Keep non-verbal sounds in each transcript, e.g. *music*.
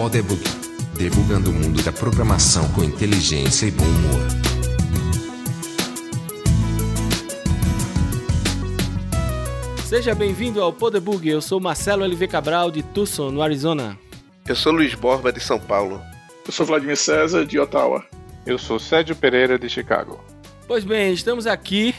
Podebug. Debugando o mundo da programação com inteligência e bom humor. Seja bem-vindo ao Podebug. Eu sou Marcelo LV Cabral de Tucson, no Arizona. Eu sou Luiz Borba de São Paulo. Eu sou Vladimir César de Ottawa. Eu sou Sérgio Pereira de Chicago. Pois bem, estamos aqui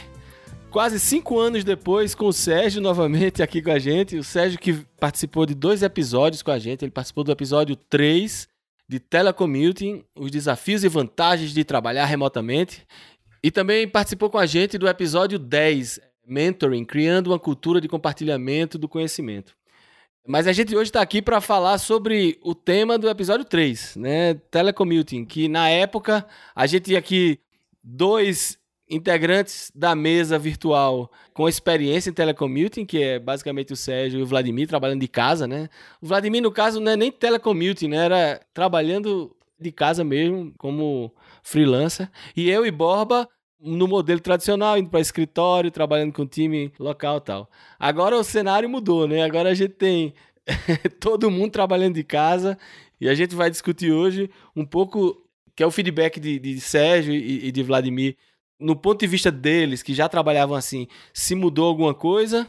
quase cinco anos depois com o Sérgio novamente aqui com a gente. O Sérgio que participou de dois episódios com a gente. Ele participou do episódio 3 de Telecommuting, os desafios e vantagens de trabalhar remotamente. E também participou com a gente do episódio 10, Mentoring, criando uma cultura de compartilhamento do conhecimento. Mas a gente hoje está aqui para falar sobre o tema do episódio 3, né? Telecommuting, que na época a gente aqui dois integrantes da mesa virtual com experiência em telecommuting, que é basicamente o Sérgio e o Vladimir trabalhando de casa, né? O Vladimir, no caso, não é nem telecommuting, né? Era trabalhando de casa mesmo, como freelancer. E eu e Borba no modelo tradicional, indo para escritório, trabalhando com time local e tal. Agora o cenário mudou, né? Agora a gente tem *laughs* todo mundo trabalhando de casa e a gente vai discutir hoje um pouco que é o feedback de, de Sérgio e, e de Vladimir no ponto de vista deles, que já trabalhavam assim, se mudou alguma coisa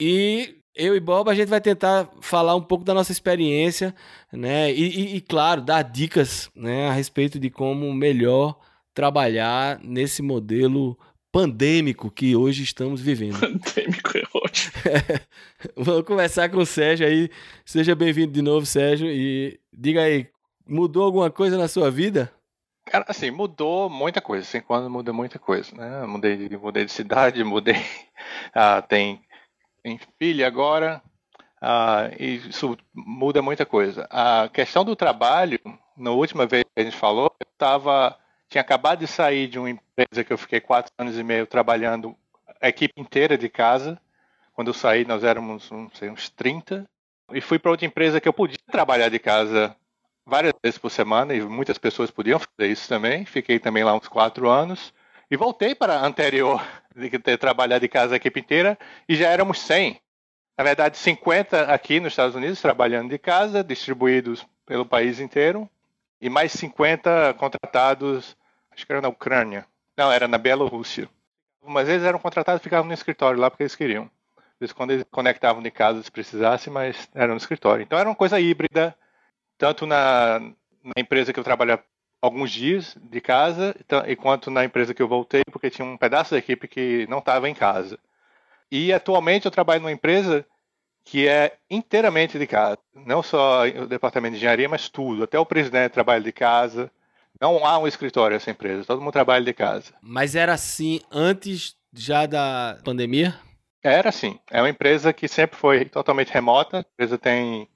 e eu e Bob a gente vai tentar falar um pouco da nossa experiência, né? E, e, e, claro, dar dicas, né, a respeito de como melhor trabalhar nesse modelo pandêmico que hoje estamos vivendo. *laughs* Pandêmico é ótimo. *laughs* Vamos começar com o Sérgio aí. Seja bem-vindo de novo, Sérgio. E diga aí, mudou alguma coisa na sua vida? Cara, assim, mudou muita coisa. Assim, quando muda muita coisa, né? Mudei de, mudei de cidade, *laughs* mudei. Ah, tem, tem filha agora. Ah, e isso muda muita coisa. A questão do trabalho, na última vez que a gente falou, eu estava tinha acabado de sair de uma empresa que eu fiquei quatro anos e meio trabalhando a equipe inteira de casa. Quando eu saí, nós éramos, não sei, uns 30. E fui para outra empresa que eu podia trabalhar de casa várias vezes por semana, e muitas pessoas podiam fazer isso também. Fiquei também lá uns quatro anos. E voltei para a anterior, *laughs* de ter trabalhado de casa a equipe inteira, e já éramos 100. Na verdade, 50 aqui nos Estados Unidos, trabalhando de casa, distribuídos pelo país inteiro, e mais 50 contratados acho que era na Ucrânia. Não, era na Bielorrússia. Algumas vezes eram contratados e ficavam no escritório lá porque eles queriam. Às vezes quando eles conectavam de casa se precisasse, mas eram no escritório. Então era uma coisa híbrida, tanto na, na empresa que eu trabalhava alguns dias de casa, e quanto na empresa que eu voltei, porque tinha um pedaço da equipe que não estava em casa. E atualmente eu trabalho numa empresa que é inteiramente de casa. Não só o departamento de engenharia, mas tudo. Até o presidente trabalha de casa. Não há um escritório essa empresa, todo mundo trabalha de casa. Mas era assim antes já da pandemia? Era assim. É uma empresa que sempre foi totalmente remota. A empresa tem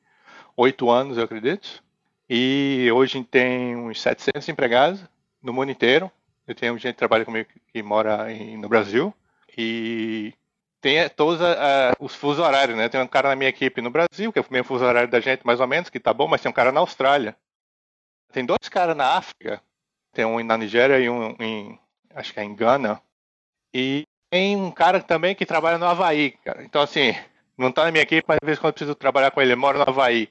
oito anos, eu acredito. E hoje tem uns 700 empregados no mundo inteiro. Eu tenho gente que trabalha comigo que mora em, no Brasil. E tem todos uh, os fusos horários, né? Tem um cara na minha equipe no Brasil, que é o mesmo fuso horário da gente, mais ou menos, que tá bom, mas tem um cara na Austrália. Tem dois caras na África, tem um na Nigéria e um em, acho que é em Gana. E tem um cara também que trabalha no Havaí, cara. Então, assim, não tá na minha equipe, mas às vezes quando eu preciso trabalhar com ele, ele mora no Havaí.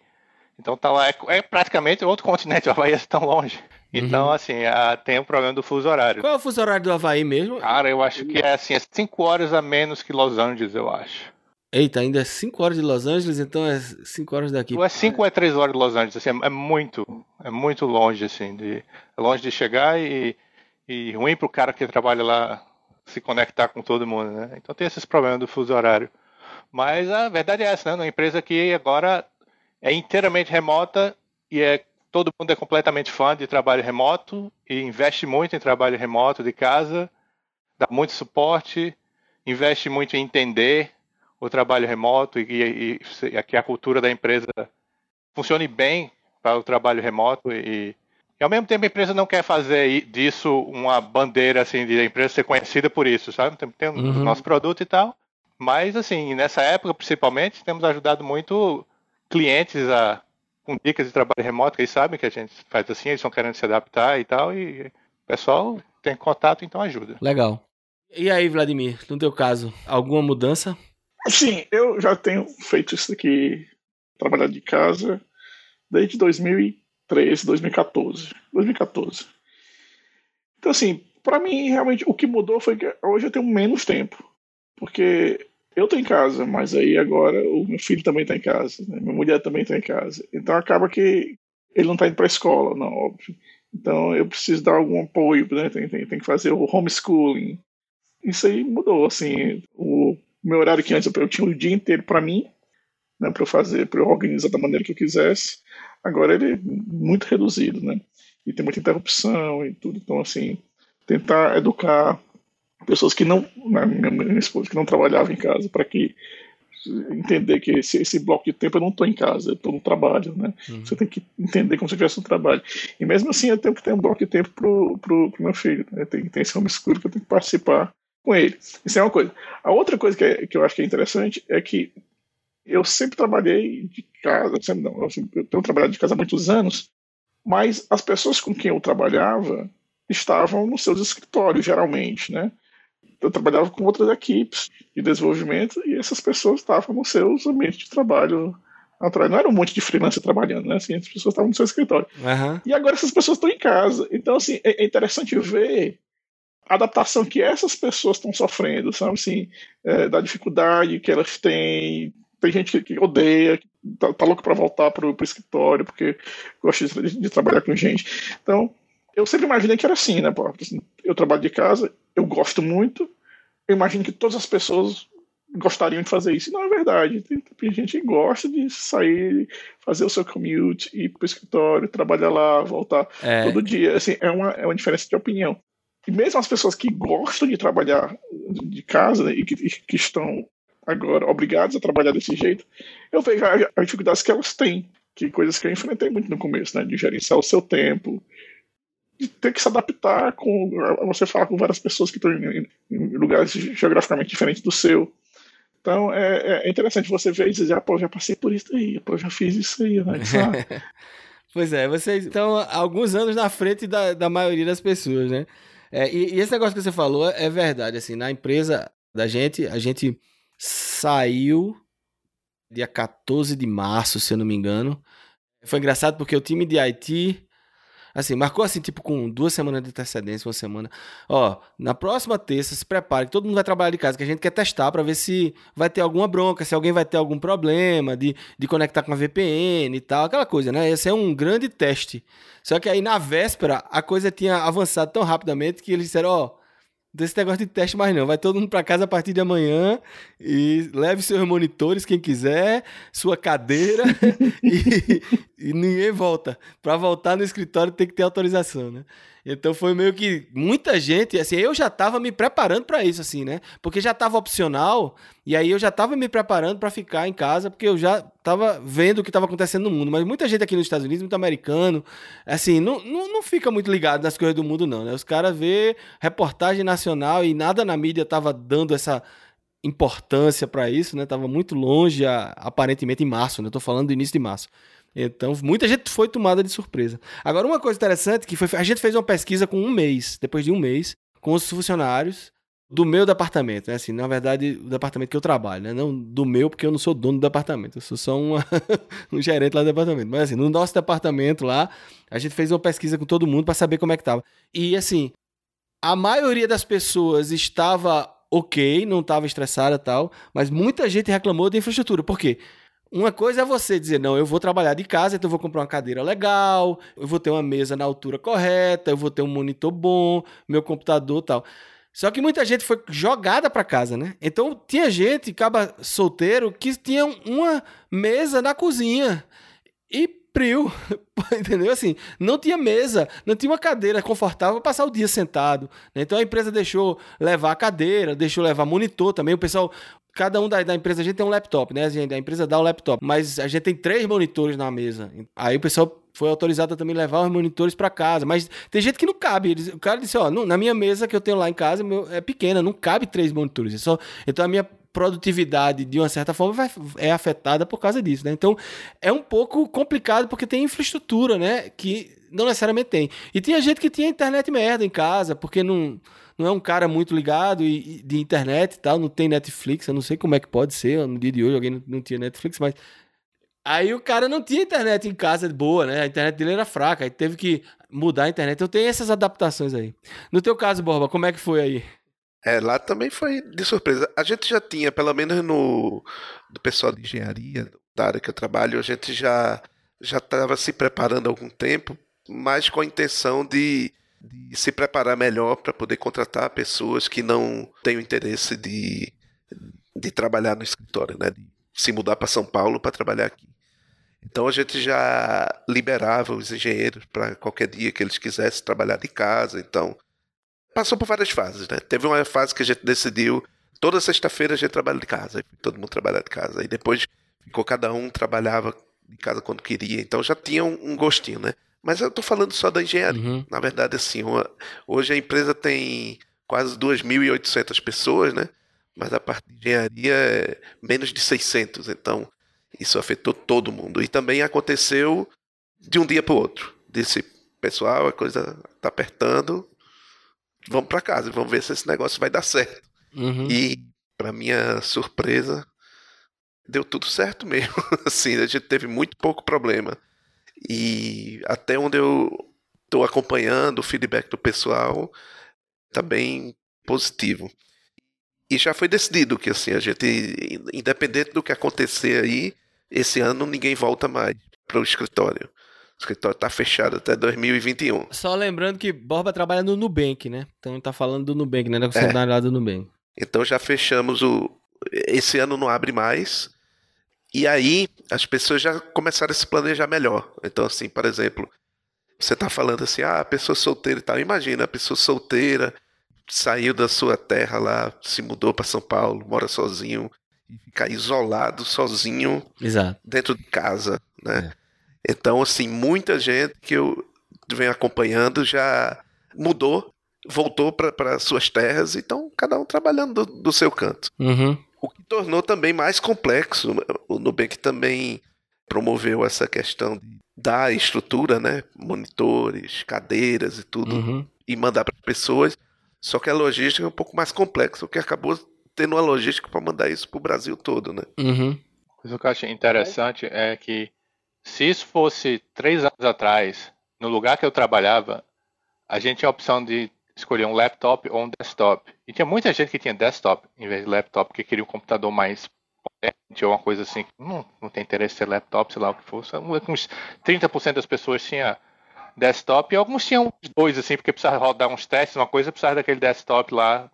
Então tá lá, é, é praticamente outro continente, o Havaí é tão longe. Então, uhum. assim, a, tem o um problema do fuso horário. Qual é o fuso horário do Havaí mesmo? Cara, eu acho que é assim, é 5 horas a menos que Los Angeles, eu acho. Eita, ainda é 5 horas de Los Angeles, então é 5 horas daqui. Ou é 5 ou é 3 horas de Los Angeles, assim, é, é, muito, é muito longe, assim, de, é longe de chegar e, e ruim para o cara que trabalha lá se conectar com todo mundo, né? Então tem esses problemas do fuso horário. Mas a verdade é essa, né? Uma empresa que agora é inteiramente remota e é todo mundo é completamente fã de trabalho remoto e investe muito em trabalho remoto de casa, dá muito suporte, investe muito em entender o trabalho remoto e, e, e que a cultura da empresa funcione bem para o trabalho remoto e, e, ao mesmo tempo a empresa não quer fazer disso uma bandeira assim de a empresa ser conhecida por isso, sabe? Tem, tem uhum. o nosso produto e tal, mas assim nessa época principalmente temos ajudado muito clientes a com dicas de trabalho remoto, que eles sabem que a gente faz assim, eles estão querendo se adaptar e tal, e o pessoal tem contato, então ajuda. Legal. E aí, Vladimir, no teu caso, alguma mudança? Sim, eu já tenho feito isso aqui, trabalhar de casa, desde 2013, 2014. 2014. Então, assim, para mim, realmente, o que mudou foi que hoje eu tenho menos tempo. Porque eu tô em casa, mas aí agora o meu filho também tá em casa, né? minha mulher também tá em casa. Então acaba que ele não tá indo pra escola, não, óbvio. Então eu preciso dar algum apoio, né? Tem, tem, tem que fazer o homeschooling. Isso aí mudou, assim. O meu horário que antes eu tinha o dia inteiro para mim, né, para eu fazer, para eu organizar da maneira que eu quisesse. Agora ele é muito reduzido, né? E tem muita interrupção e tudo. Então, assim, tentar educar pessoas que não, né, minha, esposa, que não trabalhava em casa, para que entender que esse, esse, bloco de tempo eu não estou em casa, eu estou no trabalho, né? Uhum. Você tem que entender como se estivesse no trabalho. E mesmo assim eu tenho que ter um bloco de tempo pro, pro, pro meu filho, né? Tem, tem esse homeschool que eu tenho que participar com ele. Isso é uma coisa. A outra coisa que, é, que eu acho que é interessante é que eu sempre trabalhei de casa, sempre não, eu, eu tenho trabalhado de casa há muitos anos, mas as pessoas com quem eu trabalhava estavam nos seus escritórios, geralmente, né? Eu trabalhava com outras equipes de desenvolvimento e essas pessoas estavam nos seus ambientes de trabalho natural. Não era um monte de freelancer trabalhando, né? Assim, as pessoas estavam no seu escritório. Uhum. E agora essas pessoas estão em casa. Então, assim, é, é interessante ver a adaptação que essas pessoas estão sofrendo, sabe? Assim, é, da dificuldade que elas têm. Tem gente que, que odeia, que tá, tá louco para voltar para o escritório, porque gosta de, de, trabalhar com gente. Então, eu sempre imaginei que era assim, né? Assim, eu trabalho de casa, eu gosto muito, eu imagino que todas as pessoas gostariam de fazer isso. E não é verdade. Tem, tem, gente que gosta de sair, fazer o seu commute, ir para o escritório, trabalhar lá, voltar é. todo dia. Assim, é uma, é uma diferença de opinião. E mesmo as pessoas que gostam de trabalhar de casa né, e que, que estão agora obrigadas a trabalhar desse jeito, eu vejo as dificuldades que elas têm, que coisas que eu enfrentei muito no começo, né, de gerenciar o seu tempo, ter que se adaptar com você falar com várias pessoas que estão em, em lugares geograficamente diferentes do seu. Então é, é, interessante você ver e dizer, ah, pô, já passei por isso aí, pô, já fiz isso aí, né? *laughs* pois é, vocês estão alguns anos na frente da, da maioria das pessoas, né? É, e, e, esse negócio que você falou é verdade, assim, na empresa da gente, a gente saiu dia 14 de março, se eu não me engano. Foi engraçado porque o time de IT Assim, marcou assim, tipo, com duas semanas de antecedência, uma semana. Ó, na próxima terça, se prepare, que todo mundo vai trabalhar de casa, que a gente quer testar para ver se vai ter alguma bronca, se alguém vai ter algum problema de, de conectar com a VPN e tal, aquela coisa, né? Esse é um grande teste. Só que aí na véspera, a coisa tinha avançado tão rapidamente que eles disseram, ó desse negócio de teste mais não. Vai todo mundo para casa a partir de amanhã e leve seus monitores, quem quiser, sua cadeira *laughs* e, e, ninguém volta. Para voltar no escritório tem que ter autorização, né? Então foi meio que muita gente, assim, eu já estava me preparando para isso, assim, né? Porque já estava opcional e aí eu já estava me preparando para ficar em casa, porque eu já estava vendo o que estava acontecendo no mundo. Mas muita gente aqui nos Estados Unidos, muito americano, assim, não, não, não fica muito ligado nas coisas do mundo, não, né? Os caras vê reportagem nacional e nada na mídia estava dando essa importância para isso, né? Tava muito longe, aparentemente em março, né? Tô falando do início de março. Então, muita gente foi tomada de surpresa. Agora, uma coisa interessante que foi, a gente fez uma pesquisa com um mês, depois de um mês, com os funcionários do meu departamento, né? Assim, na verdade, o departamento que eu trabalho, né? Não do meu, porque eu não sou dono do departamento, eu sou só uma, *laughs* um gerente lá do departamento. Mas assim, no nosso departamento lá, a gente fez uma pesquisa com todo mundo para saber como é que tava. E assim, a maioria das pessoas estava ok, não estava estressada tal, mas muita gente reclamou da infraestrutura. Por quê? Uma coisa é você dizer, não, eu vou trabalhar de casa, então eu vou comprar uma cadeira legal, eu vou ter uma mesa na altura correta, eu vou ter um monitor bom, meu computador tal. Só que muita gente foi jogada para casa, né? Então tinha gente, caba solteiro, que tinha uma mesa na cozinha. E frio, *laughs* entendeu? Assim, não tinha mesa, não tinha uma cadeira confortável para passar o dia sentado. Né? Então a empresa deixou levar a cadeira, deixou levar monitor também. O pessoal, cada um da, da empresa, a gente tem um laptop, né? A, empresa dá um laptop, mas a gente tem três monitores na mesa. Aí o pessoal foi autorizado a também levar os monitores para casa. Mas tem gente que não cabe. Eles, o cara disse: Ó, na minha mesa que eu tenho lá em casa meu, é pequena, não cabe três monitores. É só, então a minha produtividade, de uma certa forma, vai, é afetada por causa disso. Né? Então é um pouco complicado porque tem infraestrutura, né? Que não necessariamente tem. E tinha gente que tinha internet merda em casa, porque não não é um cara muito ligado e, e de internet e tal, não tem Netflix, eu não sei como é que pode ser, no dia de hoje alguém não, não tinha Netflix, mas Aí o cara não tinha internet em casa boa, né? A internet dele era fraca, aí teve que mudar a internet. Então tem essas adaptações aí. No teu caso, Borba, como é que foi aí? É, lá também foi de surpresa. A gente já tinha, pelo menos no do pessoal de engenharia, da área que eu trabalho, a gente já já estava se preparando há algum tempo, mas com a intenção de, de se preparar melhor para poder contratar pessoas que não têm o interesse de, de trabalhar no escritório, né? De se mudar para São Paulo para trabalhar aqui. Então a gente já liberava os engenheiros para qualquer dia que eles quisessem trabalhar de casa. Então passou por várias fases, né? Teve uma fase que a gente decidiu toda sexta-feira a gente trabalha de casa, todo mundo trabalha de casa. E depois ficou cada um trabalhava de casa quando queria. Então já tinha um, gostinho, né? Mas eu estou falando só da engenharia. Uhum. Na verdade, assim, uma, hoje a empresa tem quase 2.800 pessoas, né? Mas a parte de engenharia é menos de 600. Então isso afetou todo mundo. E também aconteceu de um dia para o outro. Disse, pessoal, a coisa está apertando, vamos para casa, vamos ver se esse negócio vai dar certo. Uhum. E, para minha surpresa, deu tudo certo mesmo. *laughs* assim, a gente teve muito pouco problema. E até onde eu estou acompanhando o feedback do pessoal, está bem positivo. E já foi decidido que assim, a gente, independente do que acontecer aí, esse ano ninguém volta mais para o escritório. O escritório está fechado até 2021. Só lembrando que Borba trabalha no Nubank, né? Então tá falando do Nubank, né? Da é. do Nubank. Então já fechamos o. Esse ano não abre mais. E aí as pessoas já começaram a se planejar melhor. Então, assim, por exemplo, você está falando assim, ah, a pessoa solteira e tal. Imagina, a pessoa solteira saiu da sua terra lá, se mudou para São Paulo, mora sozinho, e ficar isolado, sozinho, Exato. dentro de casa, né? É. Então, assim, muita gente que eu venho acompanhando já mudou, voltou para suas terras, então cada um trabalhando do, do seu canto. Uhum. O que tornou também mais complexo. O Nubank também promoveu essa questão da estrutura, né? Monitores, cadeiras e tudo, uhum. e mandar para as pessoas. Só que a logística é um pouco mais complexa, o que acabou tendo uma logística para mandar isso para o Brasil todo, né? Uhum. o que eu achei interessante é que se isso fosse três anos atrás, no lugar que eu trabalhava, a gente tinha a opção de escolher um laptop ou um desktop. E tinha muita gente que tinha desktop em vez de laptop, porque queria um computador mais potente ou uma coisa assim. Não, não tem interesse em ter laptop, sei lá o que fosse. Uns 30% das pessoas tinha desktop e alguns tinham dois, assim, porque precisava rodar uns testes, uma coisa, precisava daquele desktop lá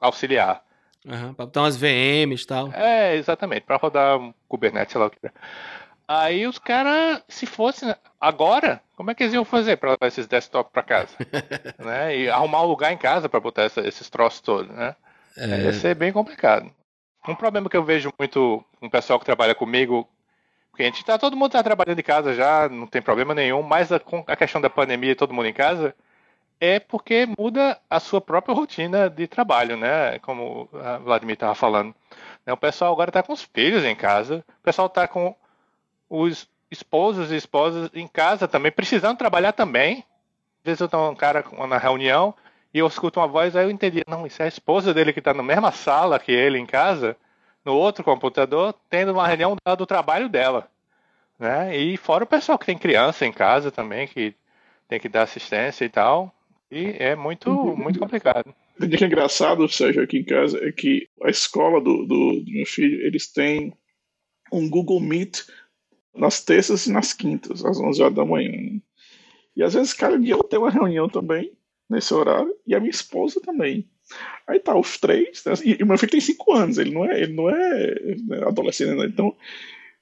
auxiliar. Uhum, para botar umas VMs e tal. É, exatamente, para rodar um Kubernetes, sei lá o que. Aí os caras, se fosse agora, como é que eles iam fazer para levar esses desktops para casa? *laughs* né? E arrumar um lugar em casa para botar essa, esses troços todos, né? É... Ia ser bem complicado. Um problema que eu vejo muito com o pessoal que trabalha comigo, porque a gente tá, todo mundo tá trabalhando em casa já, não tem problema nenhum, mas a, com a questão da pandemia, todo mundo em casa, é porque muda a sua própria rotina de trabalho, né? Como a Vladimir estava falando. Né? O pessoal agora está com os filhos em casa, o pessoal está com os esposos e esposas em casa também, precisando trabalhar também. Às vezes eu estou um cara na reunião e eu escuto uma voz, aí eu entendi, não, isso é a esposa dele que está na mesma sala que ele em casa, no outro computador, tendo uma reunião do trabalho dela. Né? E fora o pessoal que tem criança em casa também, que tem que dar assistência e tal. E é muito, uhum. muito complicado. O que é engraçado, Sérgio, aqui em casa, é que a escola do, do, do meu filho, eles têm um Google Meet nas terças e nas quintas, às 11 horas da manhã. E às vezes cada dia eu tenho uma reunião também, nesse horário, e a minha esposa também. Aí tá, os três, né? e, o meu filho tem 5 anos, ele não é, ele não é, né, adolescente, né? então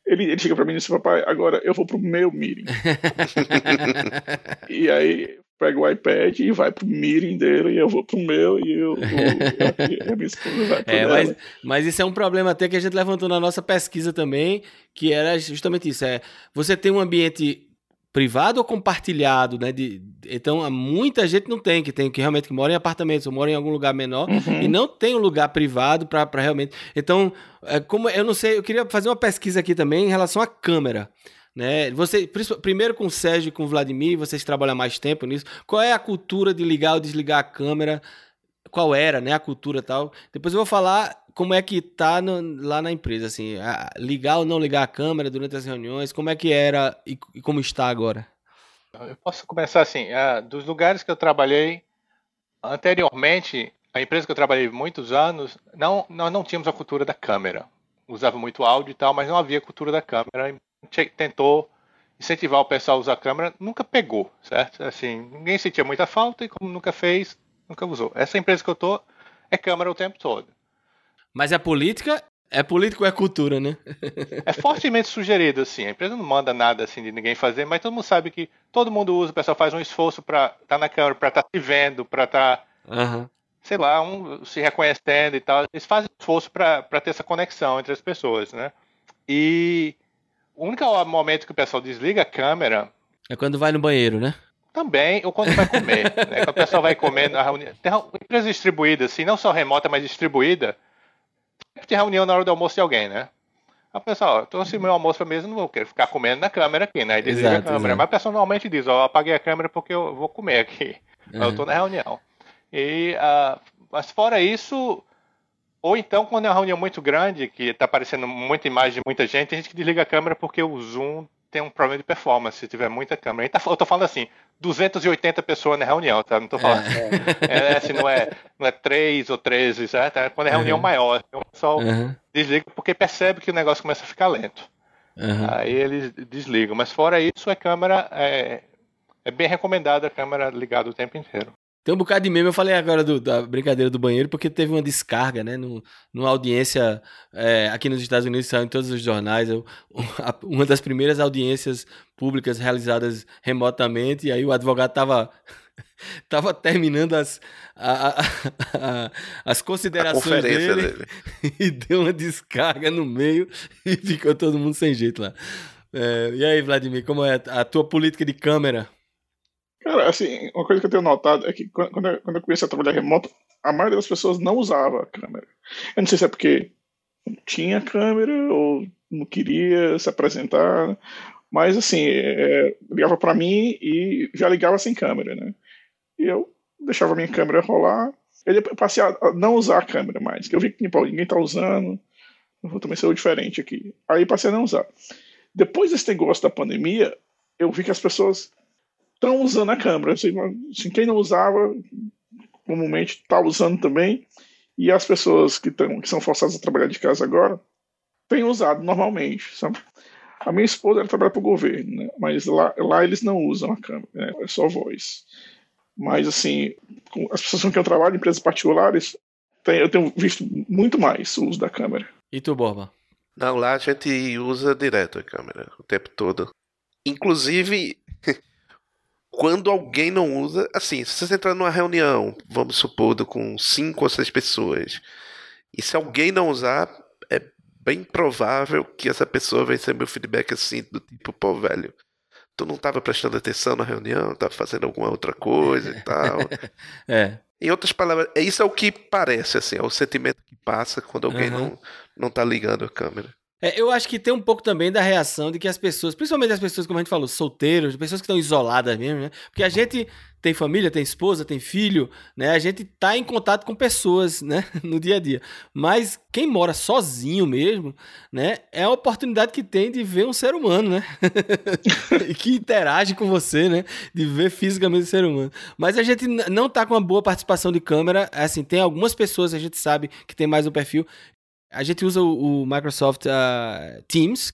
ele, ele chega pra mim e diz, papai, agora eu vou pro meu meeting. *laughs* e aí pega o iPad e vai pro meeting dele, e eu vou pro meu, e eu, a minha esposa vai pro é, mas, mas, isso é um problema até que a gente levantou na nossa pesquisa também, que era justamente isso, é, você tem um ambiente privado ou compartilhado, né? De, então, muita gente não tem, que tem que realmente que mora em apartamentos ou mora em algum lugar menor uhum. e não tem um lugar privado para realmente. Então, é, como eu não sei, eu queria fazer uma pesquisa aqui também em relação à câmera. Né? Você, primeiro com o Sérgio e com o Vladimir, vocês trabalham mais tempo nisso. Qual é a cultura de ligar ou desligar a câmera? qual era, né, a cultura tal. Depois eu vou falar como é que tá no, lá na empresa, assim, a, ligar ou não ligar a câmera durante as reuniões, como é que era e, e como está agora? Eu posso começar assim, dos lugares que eu trabalhei anteriormente, a empresa que eu trabalhei muitos anos, não, nós não tínhamos a cultura da câmera. Usava muito áudio e tal, mas não havia cultura da câmera. Tentou incentivar o pessoal a usar a câmera, nunca pegou, certo? Assim, ninguém sentia muita falta e como nunca fez, nunca usou. Essa empresa que eu tô é câmera o tempo todo. Mas a política é político ou é cultura, né? *laughs* é fortemente sugerido, assim. A empresa não manda nada assim de ninguém fazer, mas todo mundo sabe que todo mundo usa, o pessoal faz um esforço para estar tá na câmera, para estar tá se vendo, para estar, tá, uhum. sei lá, um, se reconhecendo e tal. Eles fazem esforço para ter essa conexão entre as pessoas, né? E o único momento que o pessoal desliga a câmera. É quando vai no banheiro, né? Também, ou quando vai comer. né? Quando o pessoal vai comer na reunião. Tem empresa distribuída, assim, não só remota, mas distribuída. Sempre tem reunião na hora do almoço de alguém, né? Aí o pessoal, trouxe meu almoço pra mesa, não vou querer ficar comendo na câmera aqui, né? Aí desliga exato, a câmera. Exato. Mas personalmente diz, ó, apaguei a câmera porque eu vou comer aqui. Uhum. *laughs* Eu tô na reunião. E, uh, mas fora isso, ou então, quando é uma reunião muito grande, que está aparecendo muita imagem de muita gente, a gente que desliga a câmera porque o Zoom tem um problema de performance se tiver muita câmera. Tá, eu tô falando assim, 280 pessoas na reunião, tá? Não tô falando. É. *laughs* É, assim, não é, não é 3 ou 13, certo? É quando é reunião uhum. maior. Então, o pessoal uhum. desliga porque percebe que o negócio começa a ficar lento. Uhum. Aí eles desligam. Mas fora isso, a câmera é, é bem recomendada a câmera ligada o tempo inteiro. Tem um bocado de meme, eu falei agora do, da brincadeira do banheiro, porque teve uma descarga, né? No, numa audiência é, aqui nos Estados Unidos, saiu em todos os jornais. Eu, uma das primeiras audiências públicas realizadas remotamente, e aí o advogado estava *laughs* tava terminando as, a, a, a, as considerações dele, dele, *laughs* e deu uma descarga no meio e ficou todo mundo sem jeito lá. É, e aí, Vladimir, como é a tua política de câmera? Cara, assim, uma coisa que eu tenho notado é que quando eu, quando eu comecei a trabalhar remoto, a maioria das pessoas não usava a câmera. Eu não sei se é porque não tinha câmera ou não queria se apresentar, mas assim, é, ligava para mim e já ligava sem câmera, né? E eu deixava a minha câmera rolar. Eu passei a não usar a câmera mais, que eu vi que tipo, ninguém tá usando, eu vou também ser diferente aqui. Aí passei a não usar. Depois desse negócio da pandemia, eu vi que as pessoas estão usando a câmera. Assim, assim, quem não usava, comumente está usando também. E as pessoas que, tão, que são forçadas a trabalhar de casa agora têm usado normalmente. Sabe? A minha esposa ela trabalha para o governo, né? mas lá, lá eles não usam a câmera, né? é só voz. Mas, assim, as pessoas com quem eu trabalho, empresas particulares, tem, eu tenho visto muito mais o uso da câmera. E tu, Borba? Não, lá a gente usa direto a câmera o tempo todo. Inclusive, *laughs* quando alguém não usa, assim, se você entrar numa reunião, vamos supor, com cinco ou seis pessoas, e se alguém não usar, é bem provável que essa pessoa vai receber o feedback assim, do tipo, pô, velho, tu não estava prestando atenção na reunião, estava fazendo alguma outra coisa e tal. *laughs* é. Em outras palavras, é isso é o que parece, assim, é o sentimento que passa quando alguém uhum. não, não tá ligando a câmera. É, eu acho que tem um pouco também da reação de que as pessoas, principalmente as pessoas, como a gente falou, solteiros, pessoas que estão isoladas mesmo, né? Porque a gente tem família, tem esposa, tem filho, né? A gente tá em contato com pessoas, né? *laughs* No dia a dia. Mas quem mora sozinho mesmo, né? É a oportunidade que tem de ver um ser humano, né? *laughs* que interage com você, né? De ver fisicamente o ser humano. Mas a gente não tá com uma boa participação de câmera. Assim, tem algumas pessoas, a gente sabe que tem mais um perfil. A gente usa o, o Microsoft uh, Teams,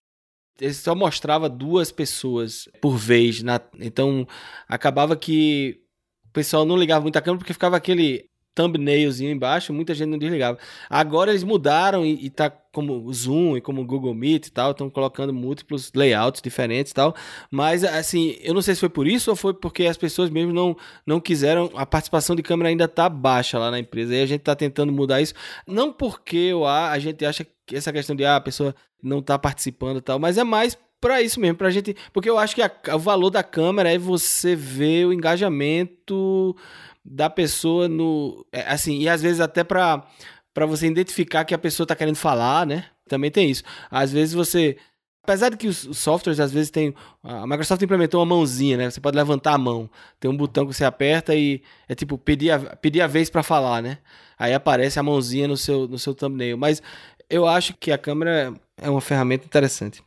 ele só mostrava duas pessoas por vez. Na, então, acabava que o pessoal não ligava muito a câmera porque ficava aquele thumbnailzinho embaixo, muita gente não desligava. Agora eles mudaram e, e tá como Zoom e como Google Meet e tal, estão colocando múltiplos layouts diferentes e tal. Mas assim, eu não sei se foi por isso ou foi porque as pessoas mesmo não, não quiseram, a participação de câmera ainda tá baixa lá na empresa. E a gente tá tentando mudar isso, não porque o a, a gente acha que essa questão de ah, a pessoa não tá participando e tal, mas é mais para isso mesmo, pra gente, porque eu acho que a, o valor da câmera é você ver o engajamento da pessoa no. É, assim, e às vezes até para para você identificar que a pessoa está querendo falar, né? Também tem isso. Às vezes você Apesar de que os softwares às vezes tem. A Microsoft implementou uma mãozinha, né? Você pode levantar a mão. Tem um botão que você aperta e é tipo pedir a, pedir a vez para falar, né? Aí aparece a mãozinha no seu, no seu thumbnail. Mas eu acho que a câmera é uma ferramenta interessante.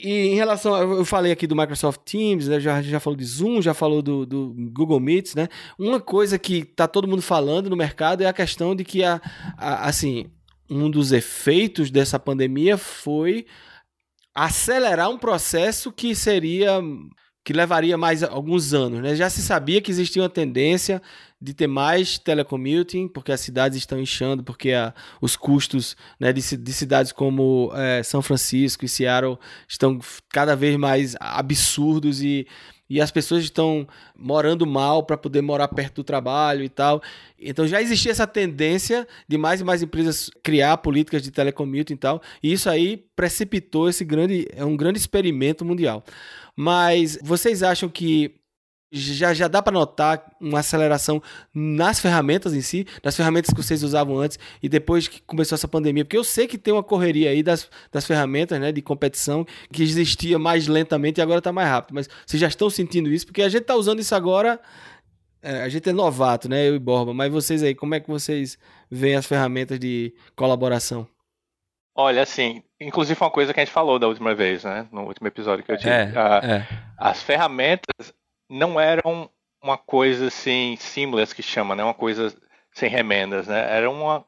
E em relação, eu falei aqui do Microsoft Teams, né? Já, já falou de Zoom, já falou do, do Google Meets, né? Uma coisa que tá todo mundo falando no mercado é a questão de que a, a assim, um dos efeitos dessa pandemia foi acelerar um processo que seria que levaria mais alguns anos. Né? Já se sabia que existia uma tendência de ter mais telecommuting, porque as cidades estão inchando, porque a, os custos né, de, de, cidades como é, São Francisco e Seattle estão cada vez mais absurdos e e as pessoas estão morando mal para poder morar perto do trabalho e tal. Então já existia essa tendência de mais e mais empresas criar políticas de telecommuting e tal, e isso aí precipitou esse grande é um grande experimento mundial. Mas vocês acham que já, já dá para notar uma aceleração nas ferramentas em si, nas ferramentas que vocês usavam antes e depois que começou essa pandemia? Porque eu sei que tem uma correria aí das, das ferramentas né, de competição que existia mais lentamente e agora está mais rápido. Mas vocês já estão sentindo isso? Porque a gente está usando isso agora. É, a gente é novato, né? Eu e Borba. Mas vocês aí, como é que vocês veem as ferramentas de colaboração? Olha, assim, inclusive uma coisa que a gente falou da última vez, né? No último episódio que eu tive. É, a, é. As ferramentas não eram uma coisa assim, seamless que chama, né? Uma coisa sem remendas, né? Era uma.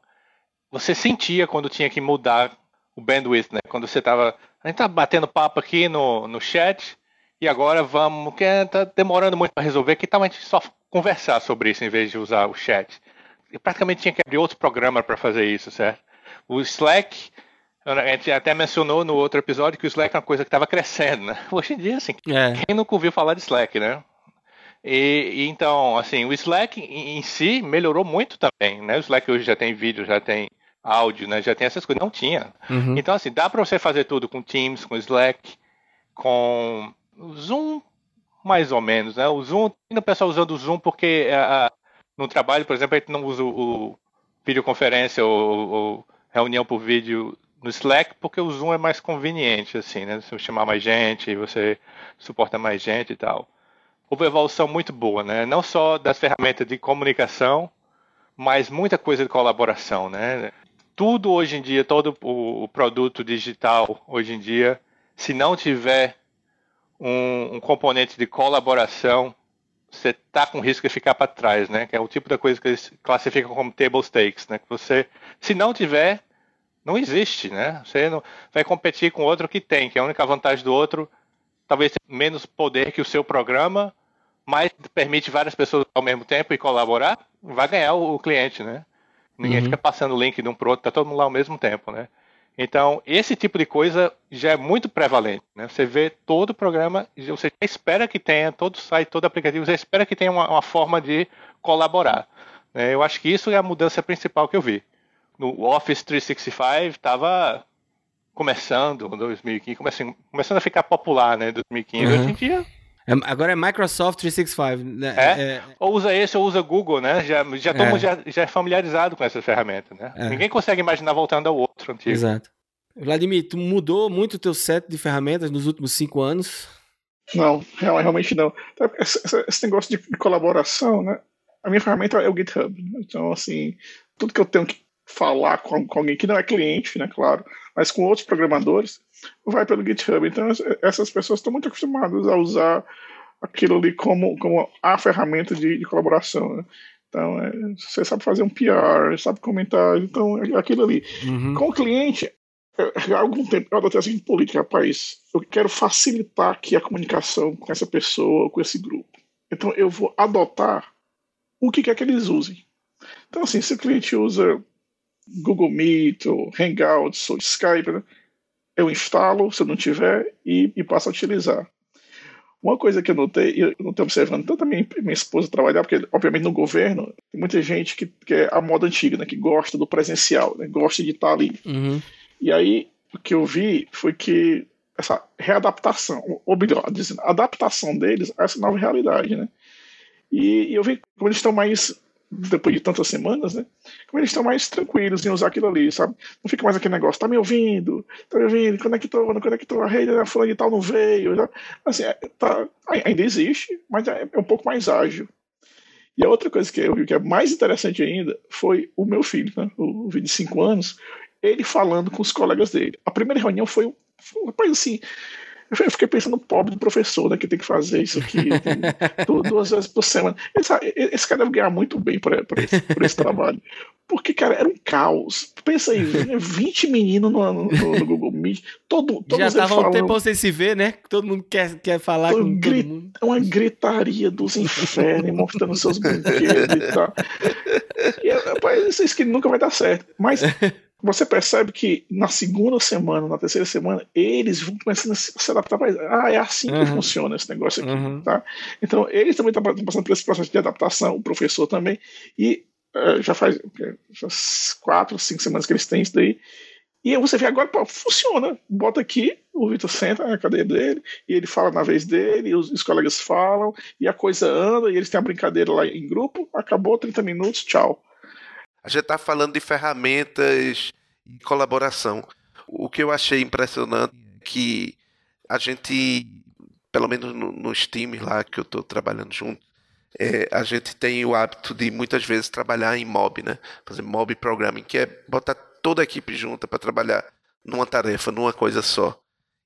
Você sentia quando tinha que mudar o bandwidth, né? Quando você tava. A gente tá batendo papo aqui no, no chat e agora vamos. que tá demorando muito para resolver, que tal a gente só conversar sobre isso em vez de usar o chat? E praticamente tinha que abrir outro programa para fazer isso, certo? O Slack. A gente até mencionou no outro episódio que o Slack é uma coisa que estava crescendo, né? Hoje em dia, assim, é. quem nunca ouviu falar de Slack, né? E, e, então, assim, o Slack em, em, si melhorou muito também, né? O Slack hoje já tem vídeo, já tem áudio, né? Já tem essas coisas. Não tinha. Uhum. Então, assim, dá para você fazer tudo com Teams, com Slack, com Zoom, mais ou menos, né? O Zoom, tem o pessoal usando o Zoom porque a, no trabalho, por exemplo, a gente não usa o, o videoconferência ou, ou reunião por vídeo no Slack porque o Zoom é mais conveniente, assim, né? Você chamar mais gente, você suporta mais gente e tal houve evolução muito boa, né? Não só das ferramentas de comunicação, mas muita coisa de colaboração, né? Tudo hoje em dia, todo o produto digital hoje em dia, se não tiver um, um componente de colaboração, você está com risco de ficar para trás, né? Que é o tipo da coisa que eles classificam como table stakes, né? Que você, se não tiver, não existe, né? Você não vai competir com outro que tem, que é a única vantagem do outro, talvez menos poder que o seu programa, mas permite várias pessoas ao mesmo tempo e colaborar, vai ganhar o, cliente, né? Ninguém uhum. fica passando o link de um pro outro, tá todo mundo lá ao mesmo tempo, né? Então, esse tipo de coisa já é muito prevalente, né? Você vê todo o programa, você espera que tenha, todo site, todo aplicativo, você espera que tenha uma, uma forma de colaborar. Né? Eu acho que isso é a mudança principal que eu vi. No Office 365 estava começando, 2015, começando, a ficar popular, né? 2015. Uhum. Hoje em dia é, agora é Microsoft 365. Né? É? é? Ou usa esse ou usa Google, né? Já, já, é. já, já é familiarizado com essa ferramenta, né? É. Ninguém consegue imaginar voltando ao outro antigo. Exato. Vladimir, tu mudou muito o teu set de ferramentas nos últimos cinco anos? Não, realmente não. Então, esse, negócio de colaboração, né? A minha ferramenta é o GitHub. Né? Então, assim, tudo que eu tenho que falar com, com alguém que não é cliente, né, claro, mas com outros programadores, vai pelo GitHub. Então, essas pessoas estão muito acostumadas a usar aquilo ali como, como a ferramenta de, de colaboração. Né? Então, é, você sabe fazer um PR, sabe comentar, então é aquilo ali. Uhum. Com o cliente, há algum tempo eu adotei a seguinte política, rapaz, eu quero facilitar aqui a comunicação com essa pessoa, com esse grupo. Então, eu vou adotar o que quer que eles usem. Então, assim, se o cliente usa Google Meet, ou Hangouts, ou Skype, né? eu instalo, se não tiver, e, e passo a utilizar. Uma coisa que eu notei, eu não estou observando tanto a minha, minha esposa trabalhar, porque, obviamente, no governo, tem muita gente que, que é a moda antiga, né, que gosta do presencial, né, gosta de estar ali. Uhum. E aí, o que eu vi foi que essa readaptação, ou melhor, dizendo, a adaptação deles a essa nova realidade, né? E, e eu vi como eles estão mais depois de tantas semanas, né? Como eles estão mais tranquilos em usar aquilo ali, sabe? Não fica mais aquele negócio, tá me ouvindo? Tá me ouvindo? Conectou, não conectou, a rede da fulana de tal não veio. Já. Assim, é, tá, ainda existe, mas é, é um pouco mais ágil. E a outra coisa que eu vi que é mais interessante ainda foi o meu filho, né? o filho de 5 anos, ele falando com os colegas dele. A primeira reunião foi, foi uma coisa assim. Eu fiquei pensando no pobre do professor, né, que tem que fazer isso aqui *laughs* duas vezes por semana. Esse, esse, cara deve ganhar muito bem por, por, esse, por esse trabalho. Porque, cara, era um caos. Pensa aí, 20 meninos no, no, no Google Meet, todo, todos Já estavam um tempo sem se ver, né? Todo mundo quer, quer falar com gri, todo mundo. Uma gritaria dos infernos, mostrando seus brinquedos e tal. *laughs* E, rapaz, isso que nunca vai dar certo. Mas você percebe que na segunda semana, na terceira semana, eles vão começando a se adaptar para Ah, é assim uhum. que funciona esse negócio aqui, uhum. tá? Então, eles também estão passando por esse processo de adaptação, o professor também, e uh, já faz já quatro, cinco semanas que eles têm isso daí, e você vê agora, pô, funciona. Bota aqui, o Vitor senta na cadeira dele, e ele fala na vez dele, os, os, colegas falam, e a coisa anda, e eles têm a brincadeira lá em grupo, acabou 30 minutos, tchau. A gente está falando de ferramentas e colaboração. O que eu achei impressionante é que a gente, pelo menos no, nos times lá que eu estou trabalhando junto, é, a gente tem o hábito de muitas vezes trabalhar em mob, né? Fazer mob programming, que é botar toda a equipe junta para trabalhar numa tarefa, numa coisa só.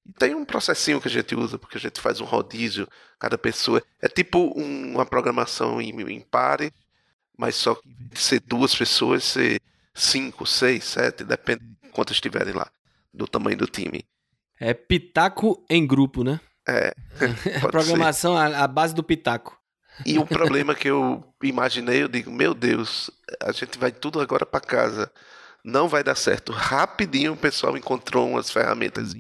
E tem um processinho que a gente usa, porque a gente faz um rodízio, cada pessoa. É tipo um, uma programação em, em pares, mas só que ser duas pessoas, ser cinco, seis, sete, depende de quantas estiverem lá, do tamanho do time. É pitaco em grupo, né? É. *laughs* programação à base do pitaco. E o *laughs* problema que eu imaginei, eu digo, meu Deus, a gente vai tudo agora para casa. Não vai dar certo. Rapidinho o pessoal encontrou umas ferramentas.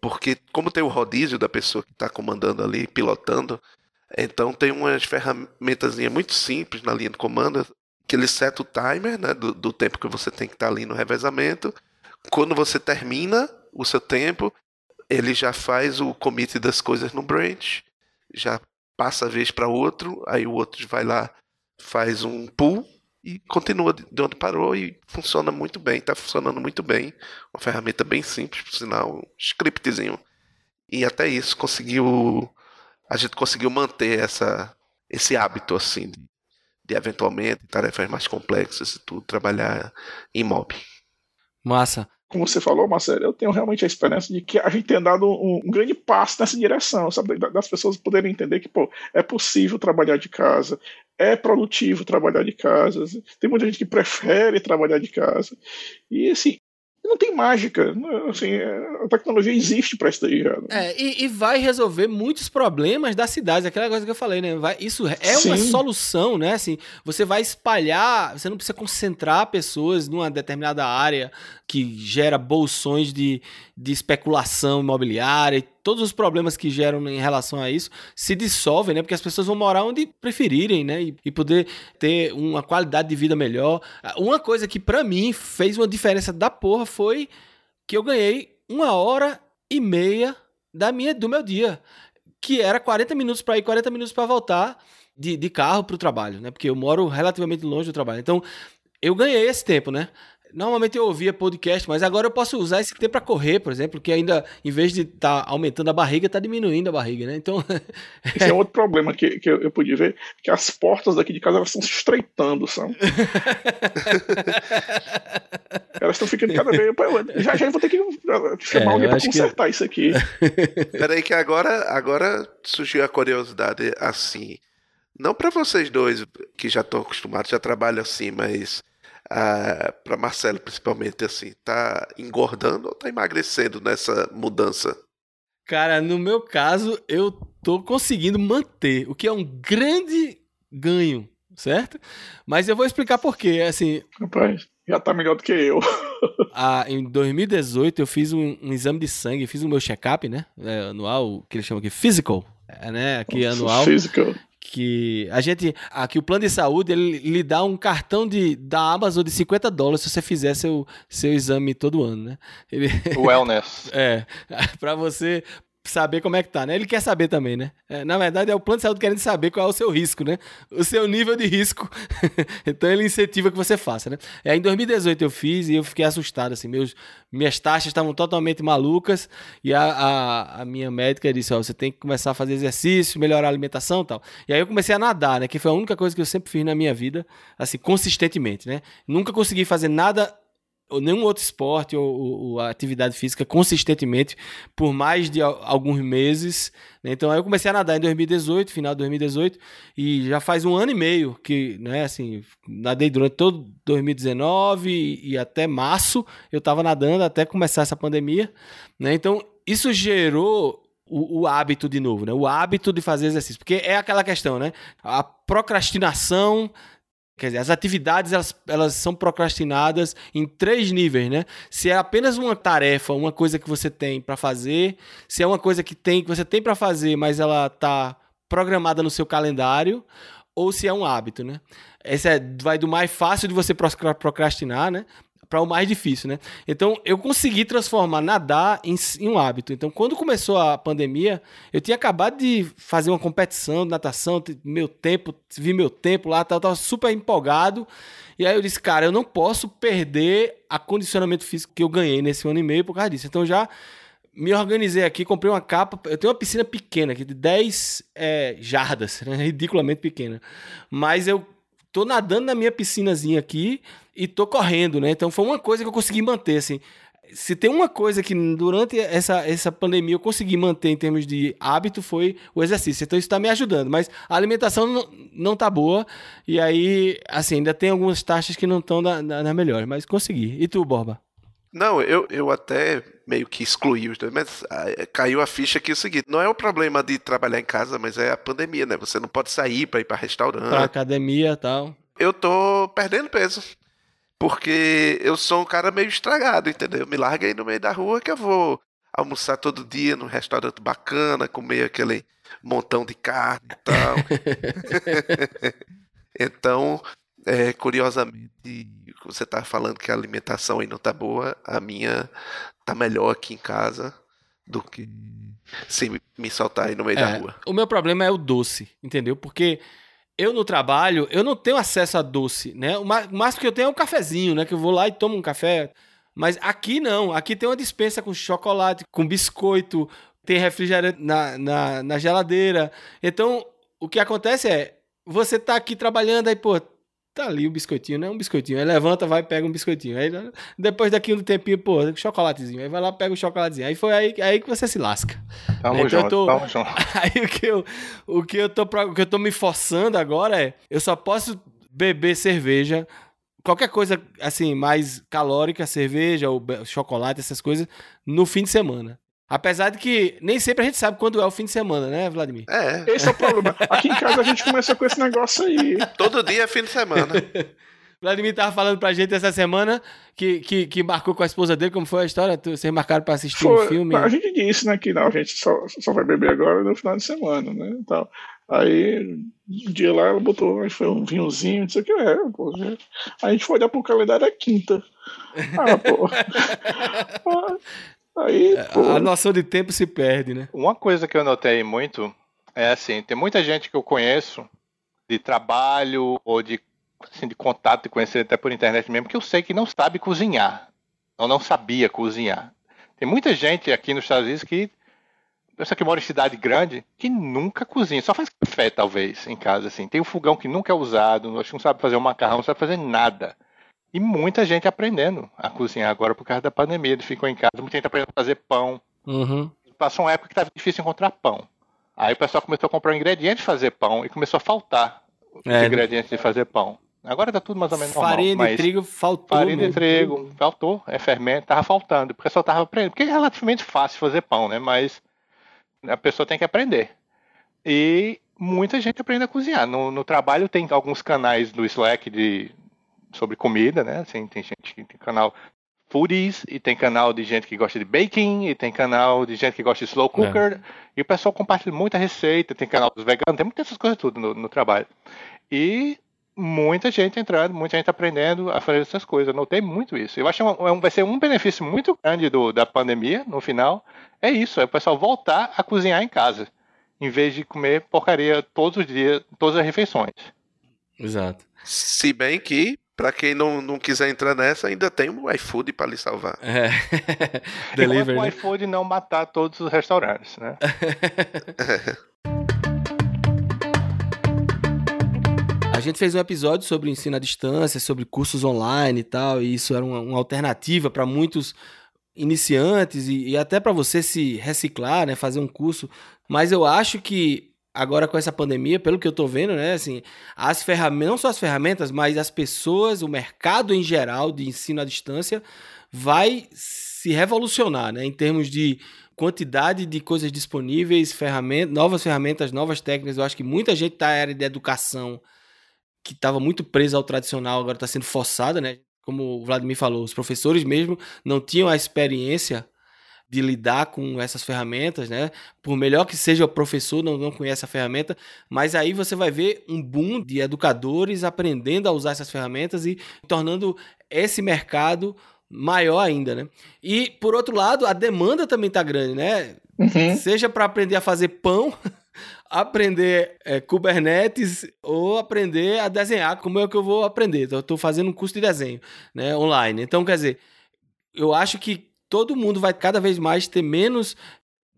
Porque como tem o rodízio da pessoa que está comandando ali, pilotando, então tem umas ferramentas muito simples na linha de comando que ele seta o timer né, do, do tempo que você tem que estar tá ali no revezamento. Quando você termina o seu tempo, ele já faz o commit das coisas no branch, já passa a vez para outro, aí o outro vai lá, faz um pull e continua de onde parou e funciona muito bem, está funcionando muito bem. Uma ferramenta bem simples, por sinal, um scriptzinho. E até isso conseguiu. A gente conseguiu manter essa, esse hábito assim de, de eventualmente tarefas mais complexas e tudo, trabalhar em mob. Massa como você falou, Marcelo, eu tenho realmente a esperança de que a gente tenha dado um, um, grande passo nessa direção, sabe? Das pessoas poderem entender que, pô, é possível trabalhar de casa, é produtivo trabalhar de casa. Tem muita gente que prefere trabalhar de casa. E, assim, não tem mágica. Assim, a tecnologia existe para isso daí já. É, e, e, vai resolver muitos problemas das cidades. Aquela coisa que eu falei, né? Vai, isso é Sim. uma solução, né? Assim, você vai espalhar, você não precisa concentrar pessoas numa determinada área que gera bolsões de, de especulação imobiliária e todos os problemas que geram em relação a isso se dissolvem, né? Porque as pessoas vão morar onde preferirem, né? E, e poder ter uma qualidade de vida melhor. Uma coisa que para mim fez uma diferença da porra foi que eu ganhei uma hora e meia da minha, do meu dia, que era 40 minutos para ir, 40 minutos para voltar de, de carro para o trabalho, né? Porque eu moro relativamente longe do trabalho. Então, eu ganhei esse tempo, né? Normalmente eu ouvia podcast, mas agora eu posso usar esse tempo para correr, por exemplo, que ainda, em vez de estar tá aumentando a barriga, está diminuindo a barriga, né? Então. *laughs* Esse é outro problema que, que eu, pude ver, que as portas daqui de casa elas estão se estreitando, sabe? *laughs* elas estão ficando cada vez. Já já vou ter que chamar é, alguém para consertar que... isso aqui. *laughs* Peraí, que agora, agora surgiu a curiosidade assim. Não para vocês dois que já estão acostumados, já trabalham assim, mas ah, para Marcelo principalmente assim, tá engordando ou tá emagrecendo nessa mudança? Cara, no meu caso, eu tô conseguindo manter, o que é um grande ganho, certo? Mas eu vou explicar por quê, assim... Rapaz, já tá melhor do que eu. *laughs* ah, em 2018 eu fiz um, um, exame de sangue, fiz o meu check-up, né, é, anual, que eles chamam aqui physical, é, né, aqui anual. Physical que a gente aqui o plano de saúde ele lhe dá um cartão de da Amazon de 50 dólares se você fizer seu, seu exame todo ano, né? Ele, Wellness. *laughs* é, para você saber como é que tá, né? Ele quer saber também, né? É, na verdade, é o plano de saúde querendo saber qual é o seu risco, né? O seu nível de risco. *laughs* então ele incentiva que você faça, né? É, em 2018 eu fiz e eu fiquei assustado, assim, meus, minhas taxas estavam totalmente malucas e a, a, a minha médica disse, ó, você tem que começar a fazer exercício, melhorar a alimentação e tal. E aí eu comecei a nadar, né? Que foi a única coisa que eu sempre fiz na minha vida, assim, consistentemente, né? Nunca consegui fazer nada ou nenhum outro esporte ou, ou, atividade física consistentemente por mais de alguns meses. Né? Então aí eu comecei a nadar em 2018, final de 2018, e já faz um ano e meio que, né, assim, nadei durante todo 2019 e, e até março eu estava nadando até começar essa pandemia. Né? Então isso gerou o, o, hábito de novo, né? O hábito de fazer exercício. Porque é aquela questão, né? A procrastinação Quer dizer, as atividades elas, elas são procrastinadas em três níveis, né? Se é apenas uma tarefa, uma coisa que você tem para fazer, se é uma coisa que tem que você tem para fazer, mas ela está programada no seu calendário, ou se é um hábito, né? Esse é, vai do mais fácil de você procrastinar, né? Para o mais difícil, né? Então eu consegui transformar nadar em, em, um hábito. Então quando começou a pandemia, eu tinha acabado de fazer uma competição de natação, meu tempo, vi meu tempo lá, tava super empolgado. E aí eu disse, cara, eu não posso perder a condicionamento físico que eu ganhei nesse ano e meio por causa disso. Então já me organizei aqui, comprei uma capa. Eu tenho uma piscina pequena aqui, de 10 é, jardas, né? *laughs* ridiculamente pequena. Mas eu tô nadando na minha piscinazinha aqui e tô correndo, né? Então foi uma coisa que eu consegui manter, assim. Se tem uma coisa que durante essa, essa pandemia eu consegui manter em termos de hábito foi o exercício. Então isso está me ajudando. Mas a alimentação não, não tá boa. E aí, assim, ainda tem algumas taxas que não estão na, na, na melhor. Mas consegui. E tu, Borba? Não, eu, eu até meio que excluí os dois, mas ah, caiu a ficha que é o seguinte: não é o problema de trabalhar em casa, mas é a pandemia, né? Você não pode sair para ir para restaurante. Pra academia e tal. Eu tô perdendo peso. Porque eu sou um cara meio estragado, entendeu? Me larga aí no meio da rua que eu vou almoçar todo dia num restaurante bacana, comer aquele montão de carne e tal. *laughs* *laughs* então, é, curiosamente, você tá falando que a alimentação aí não tá boa, a minha tá melhor aqui em casa do que se me soltar aí no meio é, da rua. O meu problema é o doce, entendeu? Porque eu no trabalho, eu não tenho acesso a doce, né? O máximo que eu tenho é um cafezinho, né? Que eu vou lá e tomo um café. Mas aqui não. Aqui tem uma dispensa com chocolate, com biscoito, tem refrigerante na, na, na geladeira. Então, o que acontece é, você tá aqui trabalhando, aí, pô, Tá ali o biscoitinho, né? Um biscoitinho. Aí levanta, vai pega um biscoitinho. Aí depois daqui um tempinho, pô, chocolatezinho. Aí vai lá, pega o chocolatezinho. Aí foi aí, aí que você se lasca. Tamo então, junto, tô... tamo junto. *laughs* Aí o que, eu, o, que eu tô, o que eu tô me forçando agora é, eu só posso beber cerveja qualquer coisa assim mais calórica, cerveja ou chocolate, essas coisas, no fim de semana. Apesar de que nem sempre a gente sabe quando é o fim de semana, né, Vladimir? É. Esse é o problema. Aqui em casa a gente começa com esse negócio aí. Todo dia é fim de semana. *laughs* Vladimir tava falando pra gente essa semana que, que, que marcou com a esposa dele, como foi a história? Vocês marcaram pra assistir foi, um filme? A gente disse, né, que não, a gente só, só vai beber agora no final de semana, né, então, Aí, um dia lá, ela botou, foi um vinhozinho, não sei o que é, pô. Aí a gente foi olhar pro calendário, é quinta. Ah, pô. *laughs* *laughs* Aí, é, a noção de tempo se perde, né? Uma coisa que eu notei muito é assim, tem muita gente que eu conheço de trabalho ou de, assim, de contato e conhecer até por internet mesmo, que eu sei que não sabe cozinhar. Ou não sabia cozinhar. Tem muita gente aqui nos Estados Unidos que pessoa que mora em cidade grande que nunca cozinha, só faz café talvez em casa assim. Tem um fogão que nunca é usado, acho que não sabe fazer um macarrão, não sabe fazer nada. E muita gente aprendendo a cozinhar agora por causa da pandemia. Eles ficam em casa, muita gente aprendendo a fazer pão. Uhum. Passou uma época que estava difícil encontrar pão. Aí o pessoal começou a comprar ingredientes de fazer pão e começou a faltar é, os ingredientes de fazer pão. Agora tá tudo mais ou menos normal. Farinha de trigo faltou. Farinha de trigo faltou, é fermento, tava faltando. O pessoal tava aprendendo. Porque é relativamente fácil fazer pão, né? Mas a pessoa tem que aprender. E muita gente aprende a cozinhar. No, no trabalho tem alguns canais do Slack de sobre comida, né? Assim, tem gente que tem canal foodies e tem canal de gente que gosta de baking e tem canal de gente que gosta de slow cooker é. e o pessoal compartilha muita receita, tem canal dos veganos, tem muitas essas coisas tudo no, no trabalho. E muita gente entrando, muita gente aprendendo a fazer essas coisas. Notei muito isso. Eu acho que é vai ser um benefício muito grande do, da pandemia, no final, é isso, é o pessoal voltar a cozinhar em casa, em vez de comer porcaria todos os dias, todas as refeições. Exato. Se bem que, para quem não, não quiser entrar nessa, ainda tem o iFood para lhe salvar. É. *laughs* Delivery. o né? iFood não matar todos os restaurantes, né? *laughs* A gente fez um episódio sobre ensino à distância, sobre cursos online e tal, e isso era uma, uma alternativa para muitos iniciantes e, e até para você se reciclar, né, fazer um curso. Mas eu acho que agora com essa pandemia, pelo que eu estou vendo, né, assim, as ferramentas, não só as ferramentas, mas as pessoas, o mercado em geral de ensino à distância vai se revolucionar, né, em termos de quantidade de coisas disponíveis, ferramentas, novas ferramentas, novas técnicas. Eu acho que muita gente está na área de educação que estava muito presa ao tradicional, agora está sendo forçada, né? Como o Vladimir falou, os professores mesmo não tinham a experiência de lidar com essas ferramentas, né? Por melhor que seja o professor, não, não conhece a ferramenta, mas aí você vai ver um boom de educadores aprendendo a usar essas ferramentas e tornando esse mercado maior ainda, né? E por outro lado, a demanda também está grande, né? Uhum. Seja para aprender a fazer pão, *laughs* aprender é, Kubernetes ou aprender a desenhar, como é que eu vou aprender? Eu estou fazendo um curso de desenho né, online. Então, quer dizer, eu acho que todo mundo vai cada vez mais ter menos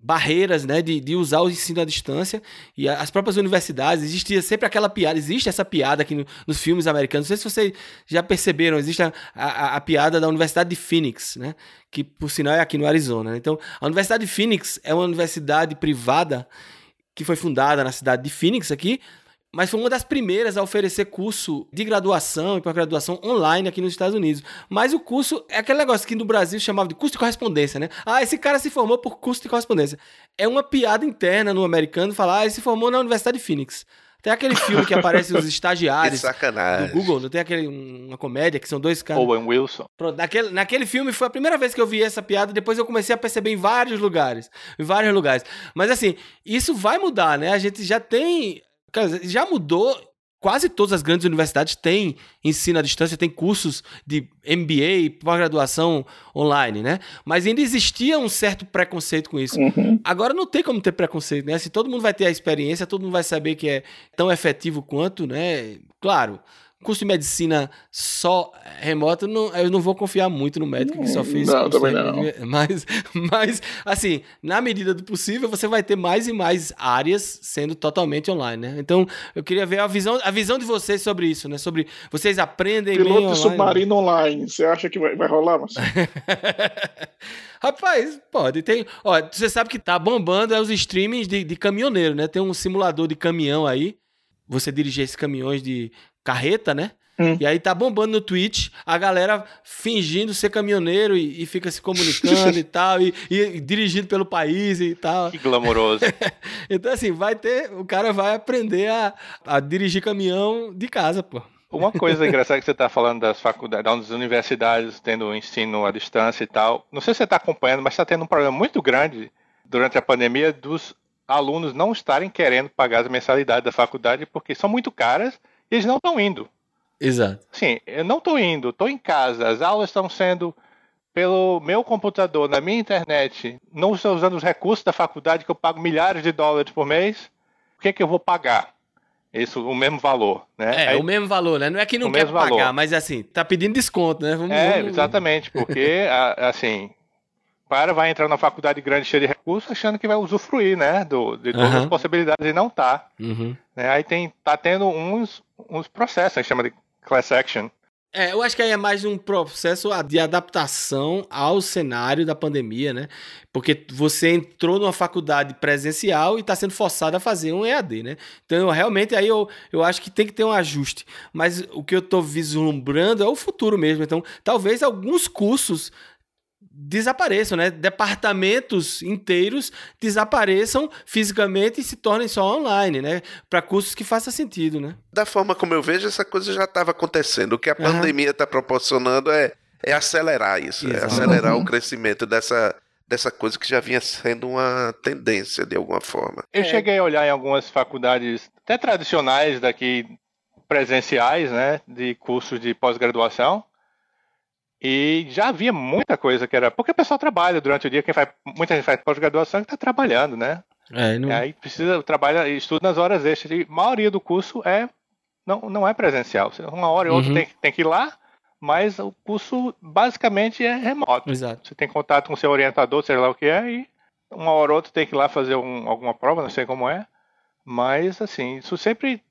barreiras né, de, de usar o ensino à distância e as próprias universidades, existia sempre aquela piada, existe essa piada aqui no, nos filmes americanos, não sei se vocês já perceberam, existe a, a, a, piada da Universidade de Phoenix, né, que por sinal é aqui no Arizona. Então, a Universidade de Phoenix é uma universidade privada que foi fundada na cidade de Phoenix aqui, mas foi uma das primeiras a oferecer curso de graduação e pós-graduação online aqui nos Estados Unidos. Mas o curso é aquele negócio que no Brasil chamava de curso de correspondência, né? Ah, esse cara se formou por curso de correspondência. É uma piada interna no americano falar, ah, ele se formou na Universidade de Phoenix. Tem aquele filme que aparece os *laughs* estagiários do Google, não tem aquele, uma comédia que são dois caras. Owen Wilson. Pronto, naquele, naquele filme foi a primeira vez que eu vi essa piada, depois eu comecei a perceber em vários lugares. Em vários lugares. Mas assim, isso vai mudar, né? A gente já tem. Cara, já mudou quase todas as grandes universidades têm ensino à distância, têm cursos de MBA, pós-graduação online, né? Mas ainda existia um certo preconceito com isso. Uhum. Agora não tem como ter preconceito, né? Se todo mundo vai ter a experiência, todo mundo vai saber que é tão efetivo quanto, né? Claro, curso de medicina só remota, não, eu não vou confiar muito no médico que só fez. Não, também não. Mas, mas, assim, na medida do possível, você vai ter mais e mais áreas sendo totalmente online, né? Então, eu queria ver a visão, a visão de vocês sobre isso, né? Sobre vocês aprendem Piloto de submarino online, você acha que vai, vai rolar, mas... *laughs* Rapaz, pode. Tem, ó, você sabe que tá bombando é os streamings de, de caminhoneiro, né? Tem um simulador de caminhão aí. Você dirigir esses caminhões de carreta, né? Hum. E aí tá bombando no Twitch, a galera fingindo ser caminhoneiro e, e fica se comunicando e *laughs* tal, e, e, dirigindo pelo país e tal. Que glamouroso. *laughs* então, assim, vai ter. O cara vai aprender a, a dirigir caminhão de casa, pô. Uma coisa *laughs* engraçada que você está falando das faculdades, das universidades tendo ensino à distância e tal. Não sei se você está acompanhando, mas está tendo um problema muito grande durante a pandemia dos alunos não estarem querendo pagar as mensalidades da faculdade porque são muito caras eles não estão indo. Exato. Sim, eu não estou indo, estou em casa. As aulas estão sendo pelo meu computador, na minha internet. Não estou usando os recursos da faculdade que eu pago milhares de dólares por mês. O que, é que eu vou pagar? Isso, o mesmo valor, né? É, Aí, o mesmo valor, né? Não é que não quer pagar, valor. mas assim, tá pedindo desconto, né? Vamos, é, vamos... exatamente, porque, *laughs* assim, para vai entrar na faculdade grande cheia de recursos achando que vai usufruir, né, do, de todas uhum. as possibilidades e não tá. Uhum. Né, aí tem, tá tendo uns, uns processos, a gente chama de class action. É, eu acho que aí é mais um processo de adaptação ao cenário da pandemia, né? Porque você entrou numa faculdade presencial e está sendo forçado a fazer um EAD, né? Então, realmente, aí eu, eu acho que tem que ter um ajuste. Mas o que eu estou vislumbrando é o futuro mesmo. Então, talvez alguns cursos desapareçam, né? Departamentos inteiros desapareçam fisicamente e se tornem só online, né? Para cursos que façam sentido, né? Da forma como eu vejo, essa coisa já estava acontecendo. O que a uhum. pandemia está proporcionando é, é acelerar isso, é acelerar uhum. o crescimento dessa dessa coisa que já vinha sendo uma tendência de alguma forma. Eu é. cheguei a olhar em algumas faculdades até tradicionais daqui presenciais, né, de cursos de pós-graduação. E já havia muita coisa que era. Porque o pessoal trabalha durante o dia, quem faz, muita gente faz pós-graduação que está trabalhando, né? É, não... Aí precisa trabalhar, estuda nas horas extras. E a maioria do curso é não, não é presencial. Uma hora e outra Uhum. tem, tem que ir lá, mas o curso basicamente é remoto. Exato. Você tem contato com seu orientador, sei lá o que é, e uma hora ou outra tem que ir lá fazer um- alguma prova, não sei como é. Mas assim, isso sempre,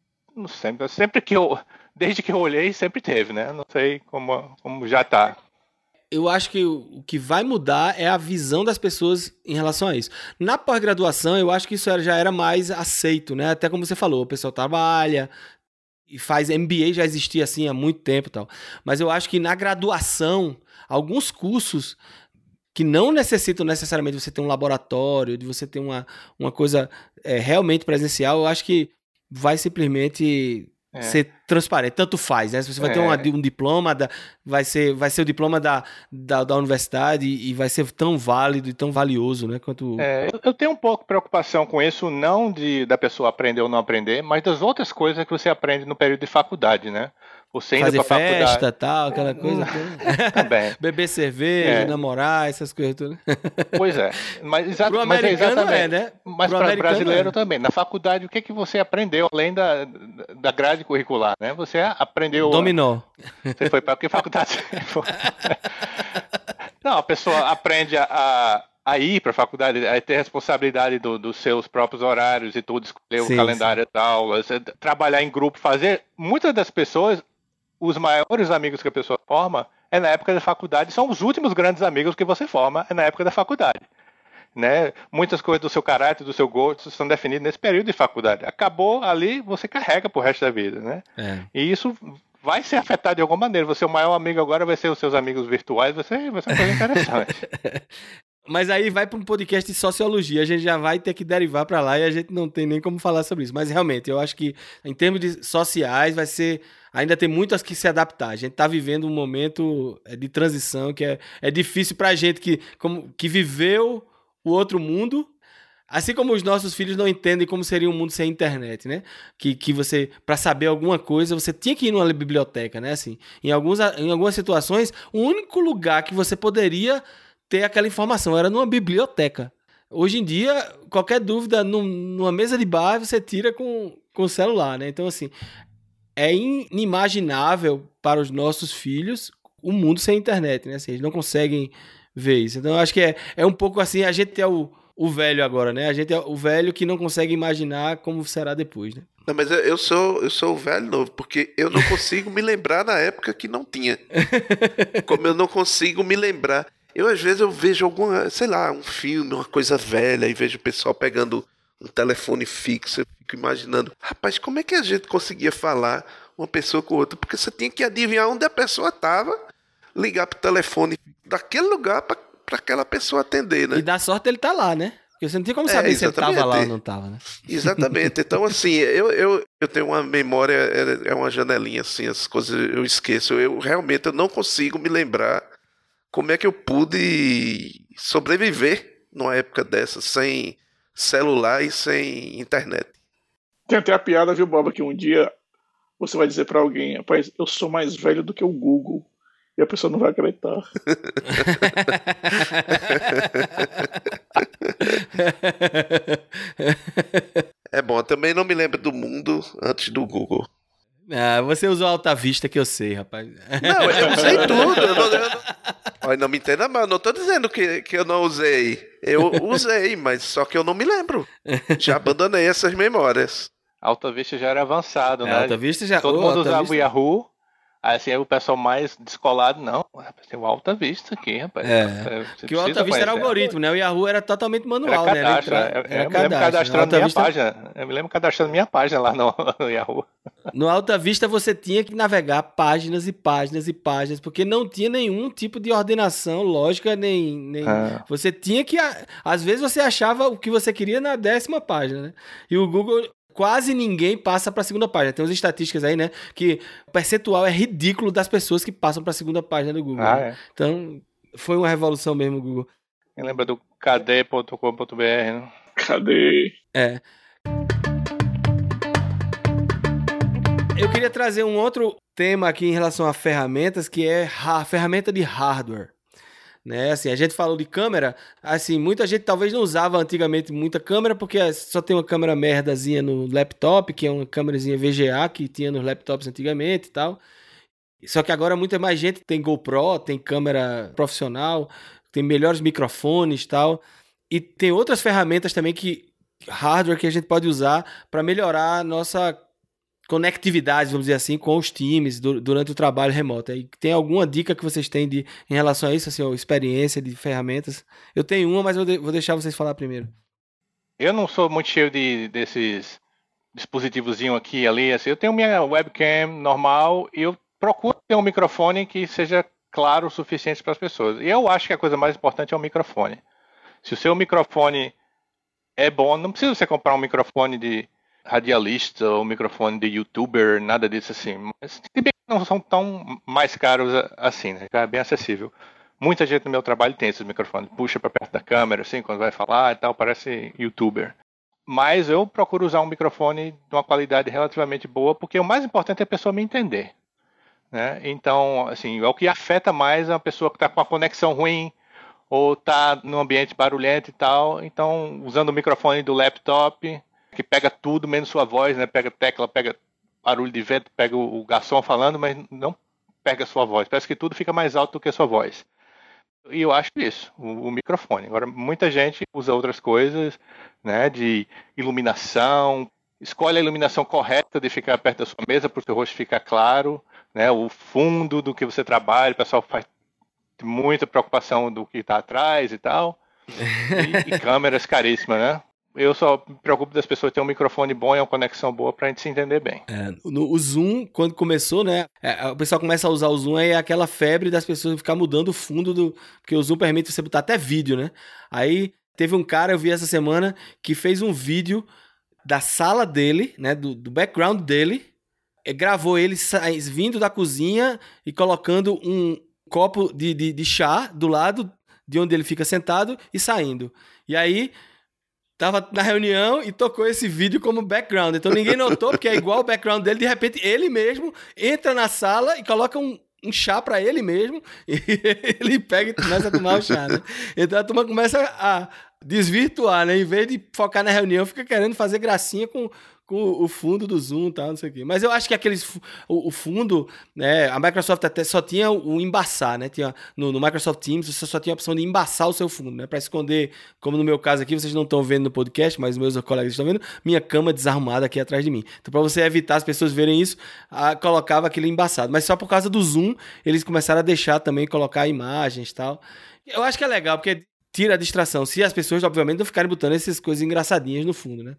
sempre, sempre que eu, desde que eu olhei, sempre teve, né? Não sei como, como já tá. Eu acho que o que vai mudar é a visão das pessoas em relação a isso. Na pós-graduação, eu acho que isso já era mais aceito, né? Até como você falou, o pessoal trabalha e faz MBA já existia assim há muito tempo tal. Mas eu acho que na graduação, alguns cursos que não necessitam necessariamente você ter um laboratório, de você ter uma, uma coisa é, realmente presencial, eu acho que vai simplesmente É. ser transparente. Tanto faz, né? Se você vai ter É. uma- um diploma, da, vai, ser, vai ser o diploma da, da, da universidade e vai ser tão válido e tão valioso, né? Quanto. É, eu- eu tenho um pouco de preocupação com isso, não de da pessoa aprender ou não aprender, mas das outras coisas que você aprende no período de faculdade, né? Você indo fazer pra faculdade festa tal, aquela coisa. toda. também. *laughs* Beber cerveja, É. namorar, essas coisas tudo. *laughs* Pois é. Mas, exa Pro mas é americano exatamente. é, né? Mas para brasileiro é. também. Na faculdade, o que, que você aprendeu além da, da grade curricular? Né? Você aprendeu. Dominó. Você foi para que faculdade? *laughs* Não, a pessoa aprende a, a, ir para a faculdade, a ter responsabilidade do- dos seus próprios horários e tudo, escolher Sim, o calendário da aula, trabalhar em grupo, fazer. Muitas das pessoas, os maiores amigos que a pessoa forma é na época da faculdade, são os últimos grandes amigos que você forma é na época da faculdade. Né? Muitas coisas do seu caráter, do seu gosto, são definidas nesse período de faculdade. Acabou ali, você carrega pro resto da vida, né? É. E isso vai ser afetado de alguma maneira. Você, o maior amigo agora vai ser os seus amigos virtuais, vai ser, vai ser uma coisa interessante. *laughs* Mas aí vai para um podcast de sociologia, a gente já vai ter que derivar para lá e a gente não tem nem como falar sobre isso. Mas realmente, eu acho que em termos de sociais vai ser ainda tem muitas que se adaptar. A gente está vivendo um momento é, de transição que é, é difícil para a gente que como que viveu o outro mundo, assim como os nossos filhos não entendem como seria um mundo sem internet, né? Que, que você para saber alguma coisa você tinha que ir numa biblioteca, né? Assim, em alguns em algumas situações, o único lugar que você poderia ter aquela informação, era numa biblioteca. Hoje em dia, qualquer dúvida num- numa mesa de bar você tira com, com o celular, né? Então, assim, é inimaginável para os nossos filhos o mundo sem internet, né? Assim, eles não conseguem ver isso. Então, acho que é, é um pouco assim, a gente é o, o velho agora, né? A gente é o velho que não consegue imaginar como será depois, né? Não, mas eu- eu sou, eu sou o velho novo, porque eu não consigo me lembrar na época que não tinha. *laughs* Como eu não consigo me lembrar. Eu, às vezes, eu vejo alguma, sei lá, um filme, uma coisa velha, e vejo o pessoal pegando um telefone fixo. Fico imaginando, rapaz, como é que a gente conseguia falar uma pessoa com outra? Porque você tinha que adivinhar onde a pessoa estava, ligar pro telefone daquele lugar para aquela pessoa atender, né? E dá sorte ele tá lá, né? Porque você não tem como É, saber se ele tava lá ou não tava, né? *laughs* Exatamente. Então, assim, eu, eu, eu tenho uma memória, é é uma janelinha, assim, as coisas eu esqueço. Eu realmente eu não consigo me lembrar como é que eu pude sobreviver numa época dessa, sem celular e sem internet. Tem até a piada, viu, Boba, que um dia você vai dizer pra alguém, rapaz, eu sou mais velho do que o Google. E a pessoa não vai acreditar. *laughs* É bom, eu também não me lembro do mundo antes do Google. Ah, você usou Alta Vista que eu sei, rapaz. Não, eu *laughs* usei tudo. Eu não, eu não... Olha, não me entenda mal, eu não tô dizendo que, que eu não usei. Eu usei, mas só que eu não me lembro. Já abandonei essas memórias. Alta Vista já era avançado, É, né? Alta Vista já. Todo Ô, mundo Alta usava Vista- o Yahoo. Aí assim, aí o pessoal mais descolado, não. Rapaz, tem o Alta Vista aqui, rapaz. É. Você Que o Alta Vista era algoritmo, né? O Yahoo era totalmente Era manual, né? Era cadastro. entrar- eu, era eu me lembro cadastro. cadastrando minha Vista- página. Eu me lembro cadastrando minha página lá no, no Yahoo. No Alta Vista você tinha que navegar páginas e páginas e páginas, porque não tinha nenhum tipo de ordenação lógica, nem. nem... Ah. Você tinha que. Às vezes você achava o que você queria na décima página, né? E o Google. Quase ninguém passa para a segunda página. Tem umas estatísticas aí, né? Que o percentual é ridículo das pessoas que passam para a segunda página do Google. Ah, né? é. Então, foi uma revolução mesmo o Google. Quem lembra do kd.com.br, né? Cadê? É. Eu queria trazer um outro tema aqui em relação a ferramentas, que é a ferramenta de hardware. Né? Assim, a gente falou de câmera, assim, muita gente talvez não usava antigamente muita câmera porque só tem uma câmera merdazinha no laptop, que é uma câmerazinha VGA que tinha nos laptops antigamente e tal. Só que agora muita mais gente tem GoPro, tem câmera profissional, tem melhores microfones e tal. E tem outras ferramentas também que hardware que a gente pode usar para melhorar a nossa conectividade, vamos dizer assim, com os times durante o trabalho remoto. E tem alguma dica que vocês têm de, em relação a isso, assim, experiência de ferramentas? Eu tenho uma, mas eu vou deixar vocês falar primeiro. Eu não sou muito cheio de, desses dispositivozinho aqui e ali. Assim, eu tenho minha webcam normal e eu procuro ter um microfone que seja claro o suficiente para as pessoas. E eu acho que a coisa mais importante é o microfone. Se o seu microfone é bom, não precisa você comprar um microfone de radialista ou microfone de youtuber, nada disso assim. Mas não são tão mais caros assim, né? É bem acessível. Muita gente no meu trabalho tem esses microfones, puxa para perto da câmera, assim, quando vai falar e tal, parece youtuber. Mas eu procuro usar um microfone de uma qualidade relativamente boa, porque o mais importante é a pessoa me entender. Né? Então, assim, é o que afeta mais a pessoa que está com a conexão ruim ou está num ambiente barulhento e tal. Então, usando o microfone do laptop, que pega tudo menos sua voz, né? Pega tecla, pega barulho de vento, pega o, garçom falando, mas não pega sua voz. Parece que tudo fica mais alto do que a sua voz. E eu acho isso, o, o, microfone. Agora, muita gente usa outras coisas, né? De iluminação, escolhe a iluminação correta de ficar perto da sua mesa para o seu rosto ficar claro, né? O fundo do que você trabalha, o pessoal faz muita preocupação do que está atrás e tal. *laughs* E, e câmeras caríssimas, né? Eu só me preocupo das pessoas terem um microfone bom e uma conexão boa pra gente se entender bem. É, no, o Zoom, quando começou, né? É, o pessoal começa a usar o Zoom, aí é aquela febre das pessoas ficar mudando o fundo do. Porque o Zoom permite você botar até vídeo, né? Aí teve um cara, eu vi essa semana, que fez um vídeo da sala dele, né? Do, do background dele. Gravou ele vindo da cozinha e colocando um copo de, de, de chá do lado de onde ele fica sentado e saindo. E aí tava na reunião e tocou esse vídeo como background. Então ninguém notou, porque é igual o background dele. De repente, ele mesmo entra na sala e coloca um, um chá para ele mesmo. *laughs* E ele pega e começa a tomar o chá, né? Então a turma começa a desvirtuar, né? Em vez de focar na reunião, fica querendo fazer gracinha com, com o fundo do Zoom tal, não sei o quê. Mas eu acho que aqueles. O, o, fundo, né? A Microsoft até só tinha o embaçar, né? Tinha, no, no, Microsoft Teams você só tinha a opção de embaçar o seu fundo, né? Para esconder, como no meu caso aqui, vocês não estão vendo no podcast, mas meus colegas estão vendo, minha cama desarrumada aqui atrás de mim. Então, para você evitar as pessoas verem isso, a, colocava aquele embaçado. Mas só por causa do Zoom, eles começaram a deixar também colocar imagens tal. Eu acho que é legal, porque tira a distração. Se as pessoas, obviamente, não ficarem botando essas coisas engraçadinhas no fundo, né?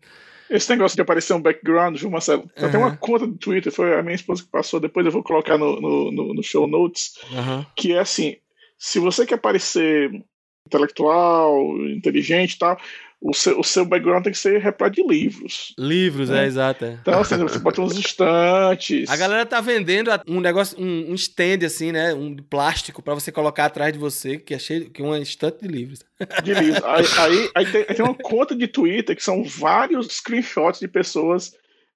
Esse negócio de aparecer um background, João Marcelo, uhum. tem uma conta do Twitter, foi a minha esposa que passou, depois eu vou colocar no, no, no, no show notes, uhum. que é assim, se você quer parecer intelectual, inteligente e tal, o seu, o seu background tem que ser repleto de livros. Livros, né? é, exato. É. Então, assim, você bota uns *laughs* estantes. A galera tá vendendo um negócio, um, um stand, assim, né? Um de plástico para você colocar atrás de você, que é cheio, que é uma estante de livros. De livros. Aí, aí, aí, tem, aí, tem, uma conta de Twitter que são vários screenshots de pessoas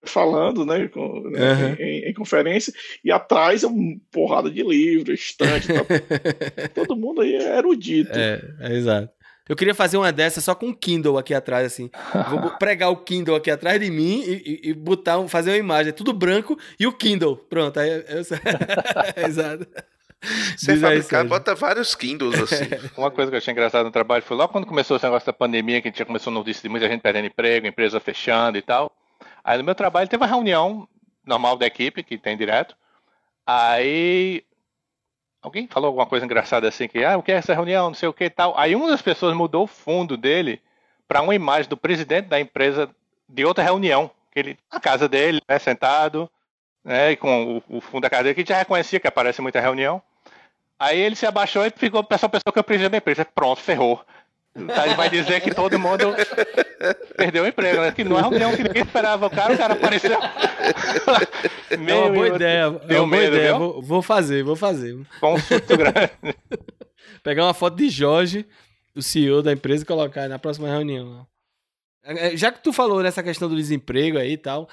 falando, né, com, uhum. em, em, conferência, e atrás é uma porrada de livros, estante. Tá? *laughs* Todo mundo aí é erudito. É, é exato. Eu queria fazer uma dessas só com o Kindle aqui atrás, assim. *laughs* Vou pregar o Kindle aqui atrás de mim e, e, e botar, fazer uma imagem. É tudo branco e o Kindle. Pronto, aí eu... *laughs* Exato. Você fabricar, bota vários Kindles, assim. *laughs* Uma coisa que eu achei engraçada no trabalho foi logo quando começou esse negócio da pandemia, que a gente já começou a notícia de muita gente perdendo emprego, empresa fechando e tal. Aí no meu trabalho teve uma reunião normal da equipe, que tem direto. Aí Alguém falou alguma coisa engraçada assim que, ah, o que é essa reunião, não sei o que e tal. Aí uma das pessoas mudou o fundo dele para uma imagem do presidente da empresa de outra reunião, que ele na casa dele, né, sentado, né, com o, o, fundo da casa dele, que já reconhecia que aparece muita reunião. Aí ele se abaixou e ficou para essa pessoa que é o presidente da empresa. Pronto, ferrou. Tá, ele vai dizer que todo mundo perdeu o emprego, né? Que não é uma reunião que ninguém esperava. O cara, o cara apareceu. é uma boa ideia. Deu é uma boa ideia. Vou, vou, fazer, vou fazer. Com um surto grande. *laughs* Pegar uma foto de Jorge, o CEO da empresa, e colocar na próxima reunião. É, é, já que tu falou nessa questão do desemprego aí e tal,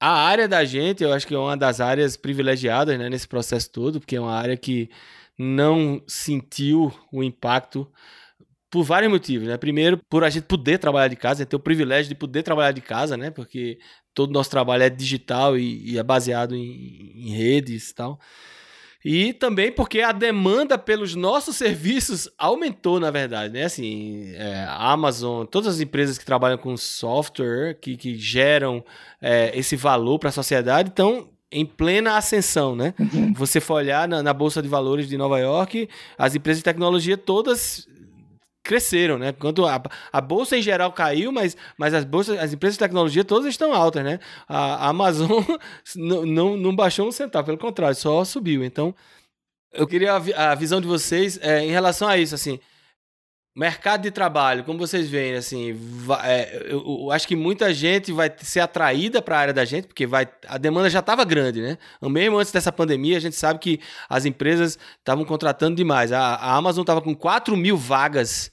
a área da gente, eu acho que é uma das áreas privilegiadas né, nesse processo todo, porque é uma área que não sentiu o impacto por vários motivos, né? Primeiro, por a gente poder trabalhar de casa, ter o privilégio de poder trabalhar de casa, né? Porque todo o nosso trabalho é digital e, e é baseado em, em redes e tal. E também porque a demanda pelos nossos *laughs* serviços aumentou, na verdade, né? Assim, é, Amazon, todas as empresas que trabalham com software, que, que geram é, esse valor para a sociedade, estão em plena ascensão, né? Uhum. Você for olhar na, na, Bolsa de Valores de Nova York, as empresas de tecnologia todas cresceram, né? Quanto a, a bolsa em geral caiu, mas, mas as bolsas, as empresas de tecnologia todas estão altas, né? A, a Amazon *laughs* não, não, não baixou um centavo, pelo contrário, só subiu. Então, eu queria a, a visão de vocês é, em relação a isso, assim. Mercado de trabalho, como vocês veem, assim, vai, é, eu, eu, acho que muita gente vai ser atraída para a área da gente, porque vai, a demanda já estava grande, né? Mesmo antes dessa pandemia, a gente sabe que as empresas estavam contratando demais. A, a Amazon estava com 4 mil vagas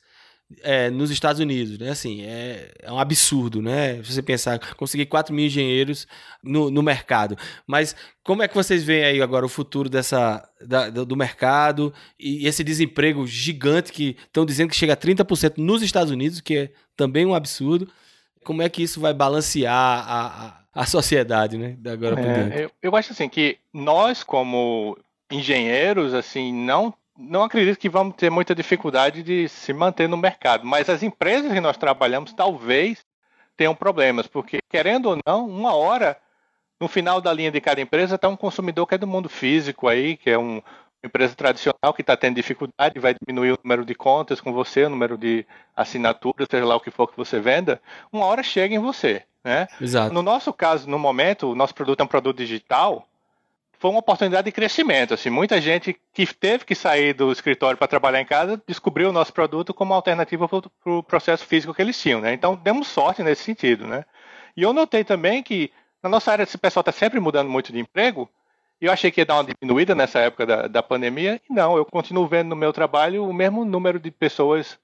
é, nos Estados Unidos, né? Assim, é, é, um absurdo, né? Se você pensar, conseguir 4 mil engenheiros no, no mercado. Mas como é que vocês veem aí agora o futuro dessa, da, do mercado e esse desemprego gigante que estão dizendo que chega a 30% nos Estados Unidos, que é também um absurdo. Como é que isso vai balancear a, a, a sociedade, né? Da agora por é, eu, eu acho assim que nós, como engenheiros, assim, não não acredito que vamos ter muita dificuldade de se manter no mercado, mas as empresas que nós trabalhamos talvez tenham problemas, porque querendo ou não, uma hora no final da linha de cada empresa está um consumidor que é do mundo físico aí, que é um, uma empresa tradicional que está tendo dificuldade, vai diminuir o número de contas com você, o número de assinaturas, seja lá o que for que você venda, uma hora chega em você. Né? Exato. No nosso caso, no momento, o nosso produto é um produto digital, foi uma oportunidade de crescimento. Assim, muita gente que teve que sair do escritório para trabalhar em casa descobriu o nosso produto como alternativa para o pro processo físico que eles tinham. Né? Então, demos sorte nesse sentido. Né? E eu notei também que na nossa área esse pessoal está sempre mudando muito de emprego. E eu achei que ia dar uma diminuída nessa época da, da pandemia. E não, eu continuo vendo no meu trabalho o mesmo número de pessoas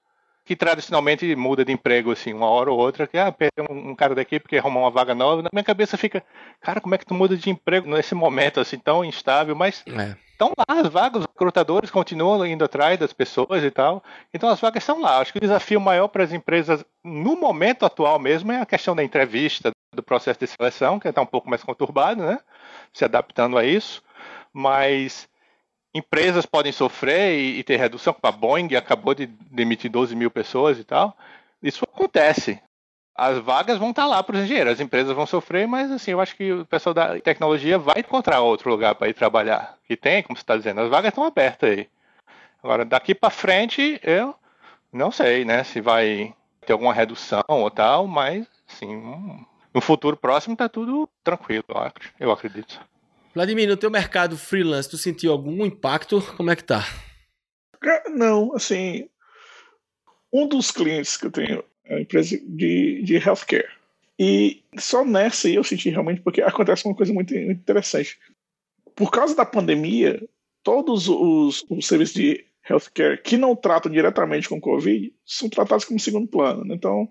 que tradicionalmente muda de emprego, assim, uma hora ou outra, que, ah, perdeu um, cara daqui porque arrumou uma vaga nova, na minha cabeça fica, cara, como é que tu muda de emprego nesse momento, assim, tão instável, mas estão é. lá as vagas, os recrutadores continuam indo atrás das pessoas e tal, então as vagas estão lá. Acho que o desafio maior para as empresas, no momento atual mesmo, é a questão da entrevista, do processo de seleção, que está um pouco mais conturbado, né, se adaptando a isso, mas empresas podem sofrer e, e ter redução, como a Boeing acabou de demitir 12 mil pessoas e tal. Isso acontece. As vagas vão estar lá para os engenheiros, as empresas vão sofrer, mas assim, eu acho que o pessoal da tecnologia vai encontrar outro lugar para ir trabalhar. Que tem, como você está dizendo, as vagas estão abertas aí. Agora, daqui para frente, eu não sei, né, se vai ter alguma redução ou tal, mas assim, no futuro próximo está tudo tranquilo, eu acredito. Vladimir, no teu mercado freelance, tu sentiu algum impacto? Como é que tá? Não, assim, um dos clientes que eu tenho é uma empresa de, de healthcare. E só nessa eu senti realmente, porque acontece uma coisa muito, muito interessante. Por causa da pandemia, todos os, os serviços de healthcare que não tratam diretamente com Covid são tratados como segundo plano. Né? Então,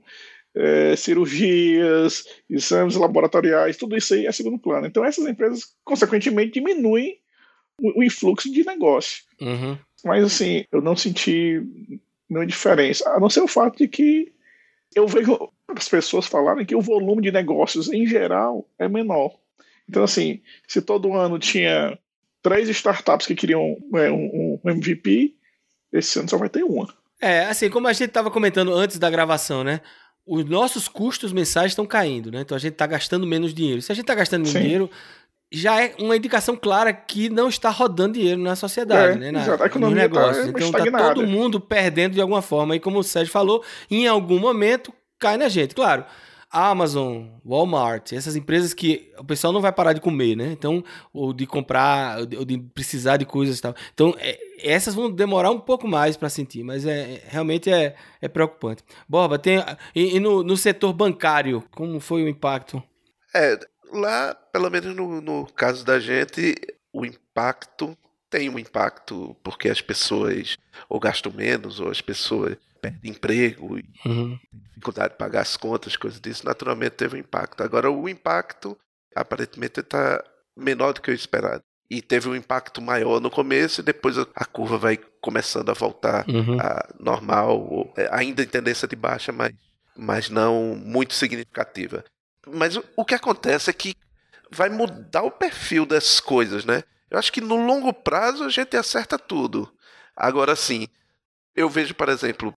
é, cirurgias, exames laboratoriais, tudo isso aí é segundo plano. Então essas empresas, consequentemente, diminuem o, o influxo de negócio. Uhum. Mas assim, eu não senti nenhuma diferença, a não ser o fato de que eu vejo as pessoas falarem que o volume de negócios em geral é menor. Então, assim, se todo ano tinha três startups que queriam é, um, um MVP, esse ano só vai ter uma. É, assim, como a gente estava comentando antes da gravação, né? Os nossos custos mensais estão caindo, né? Então a gente está gastando menos dinheiro. Se a gente está gastando menos Sim. dinheiro, já é uma indicação clara que não está rodando dinheiro na sociedade, é, né? Na, exato. A economia nos tá negócios. Tá então está todo mundo perdendo de alguma forma. E como o Sérgio falou, em algum momento cai na gente. Claro, Amazon, Walmart, essas empresas que o pessoal não vai parar de comer, né? Então, ou de comprar, ou de precisar de coisas e tal. Então, é, essas vão demorar um pouco mais para sentir, mas é realmente é, é preocupante. Borba, tem e, e no, no, setor bancário, como foi o impacto? É, lá, pelo menos no, no caso da gente, o impacto tem um impacto porque as pessoas ou gastam menos ou as pessoas perde emprego e uhum. dificuldade de pagar as contas, coisas disso, naturalmente teve um impacto. Agora, o impacto aparentemente está menor do que o esperado. E teve um impacto maior no começo e depois a curva vai começando a voltar uhum. a normal, é, ainda em tendência de baixa, mas, mas não muito significativa. Mas o, o que acontece é que vai mudar o perfil das coisas, né? Eu acho que no longo prazo a gente acerta tudo. Agora sim, eu vejo, por exemplo,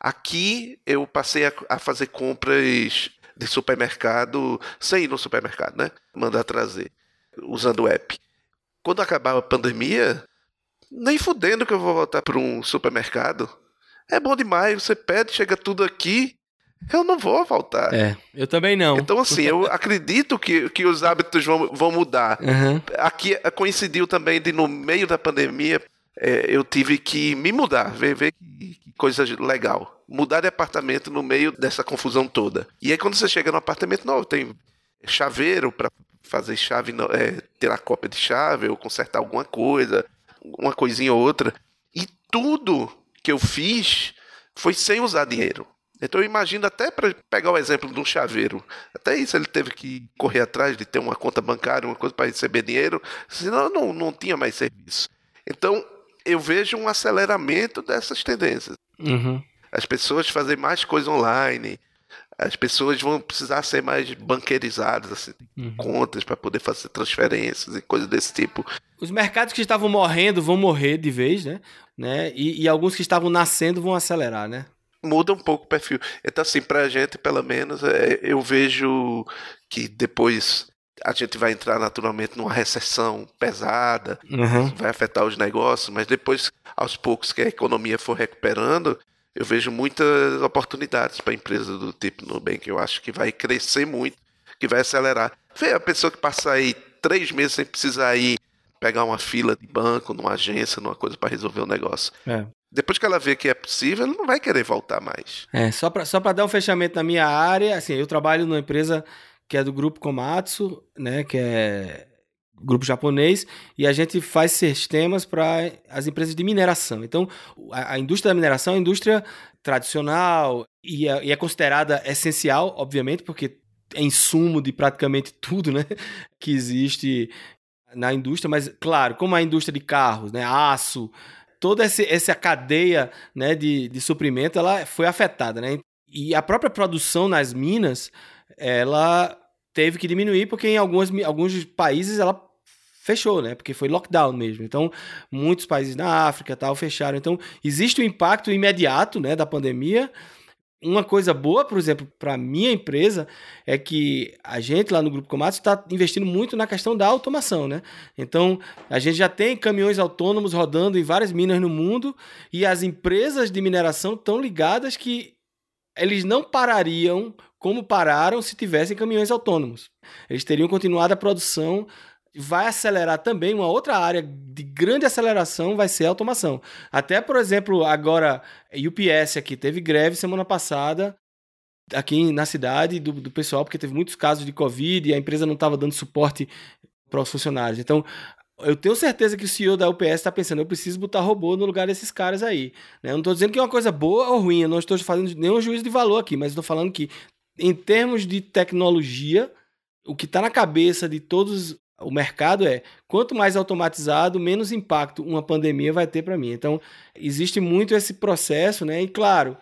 aqui eu passei a, a fazer compras de supermercado sem ir no supermercado, né? Mandar trazer, usando o app. Quando acabar a pandemia, nem fudendo que eu vou voltar para um supermercado. É bom demais, você pede, chega tudo aqui. Eu não vou voltar. É, eu também não. Então, assim, eu acredito que, que os hábitos vão, vão mudar. Uhum. Aqui coincidiu também de, no meio da pandemia, é, eu tive que me mudar, ver, ver coisa legal. Mudar de apartamento no meio dessa confusão toda. E aí, quando você chega no apartamento novo, tem chaveiro para fazer chave, é, ter a cópia de chave ou consertar alguma coisa, uma coisinha ou outra. E tudo que eu fiz foi sem usar dinheiro. Então eu imagino até para pegar o exemplo de um chaveiro, até isso ele teve que correr atrás de ter uma conta bancária, uma coisa para receber dinheiro, senão não, não tinha mais serviço. Então eu vejo um aceleramento dessas tendências. Uhum. As pessoas fazem mais coisa online, as pessoas vão precisar ser mais banqueirizadas, assim, uhum. contas para poder fazer transferências e coisas desse tipo. Os mercados que estavam morrendo vão morrer de vez, né? né? E, e alguns que estavam nascendo vão acelerar, né? Muda um pouco o perfil. Então, assim, para a gente, pelo menos, é, eu vejo que depois a gente vai entrar naturalmente numa recessão pesada, uhum. vai afetar os negócios, mas depois, aos poucos que a economia for recuperando, eu vejo muitas oportunidades para empresas do tipo Nubank. Eu acho que vai crescer muito, que vai acelerar. Vê a pessoa que passa aí três meses sem precisar ir pegar uma fila de banco, numa agência, numa coisa para resolver o um negócio. É. Depois que ela vê que é possível, ela não vai querer voltar mais. É, só para só dar um fechamento na minha área, assim, eu trabalho numa empresa que é do grupo Komatsu, né, que é grupo japonês, e a gente faz sistemas para as empresas de mineração. Então, a, a, indústria da mineração é uma indústria tradicional e é, e é considerada essencial, obviamente, porque é insumo de praticamente tudo né, *laughs* que existe na indústria, mas, claro, como a indústria de carros, né, aço, toda esse, essa cadeia né, de, de suprimento ela foi afetada. Né? E a própria produção nas minas, ela teve que diminuir porque em algumas, alguns países ela fechou, né? Porque foi lockdown mesmo. Então, muitos países na África tal fecharam. Então, existe um impacto imediato, né, da pandemia. Uma coisa boa, por exemplo, para minha empresa é que a gente lá no Grupo Comatos está investindo muito na questão da automação, né? Então, a gente já tem caminhões autônomos rodando em várias minas no mundo e as empresas de mineração estão ligadas que eles não parariam como pararam se tivessem caminhões autônomos. Eles teriam continuado a produção. Vai acelerar também uma outra área de grande aceleração, vai ser a automação. Até, por exemplo, agora, UPS aqui teve greve semana passada aqui na cidade do, do pessoal, porque teve muitos casos de Covid e a empresa não estava dando suporte para os funcionários. Então, eu tenho certeza que o CEO da UPS está pensando, eu preciso botar robô no lugar desses caras aí. Né? Eu não estou dizendo que é uma coisa boa ou ruim, eu não estou fazendo nenhum juízo de valor aqui, mas estou falando que em termos de tecnologia, o que está na cabeça de todos o mercado é quanto mais automatizado, menos impacto uma pandemia vai ter para mim. Então, existe muito esse processo, né? E claro,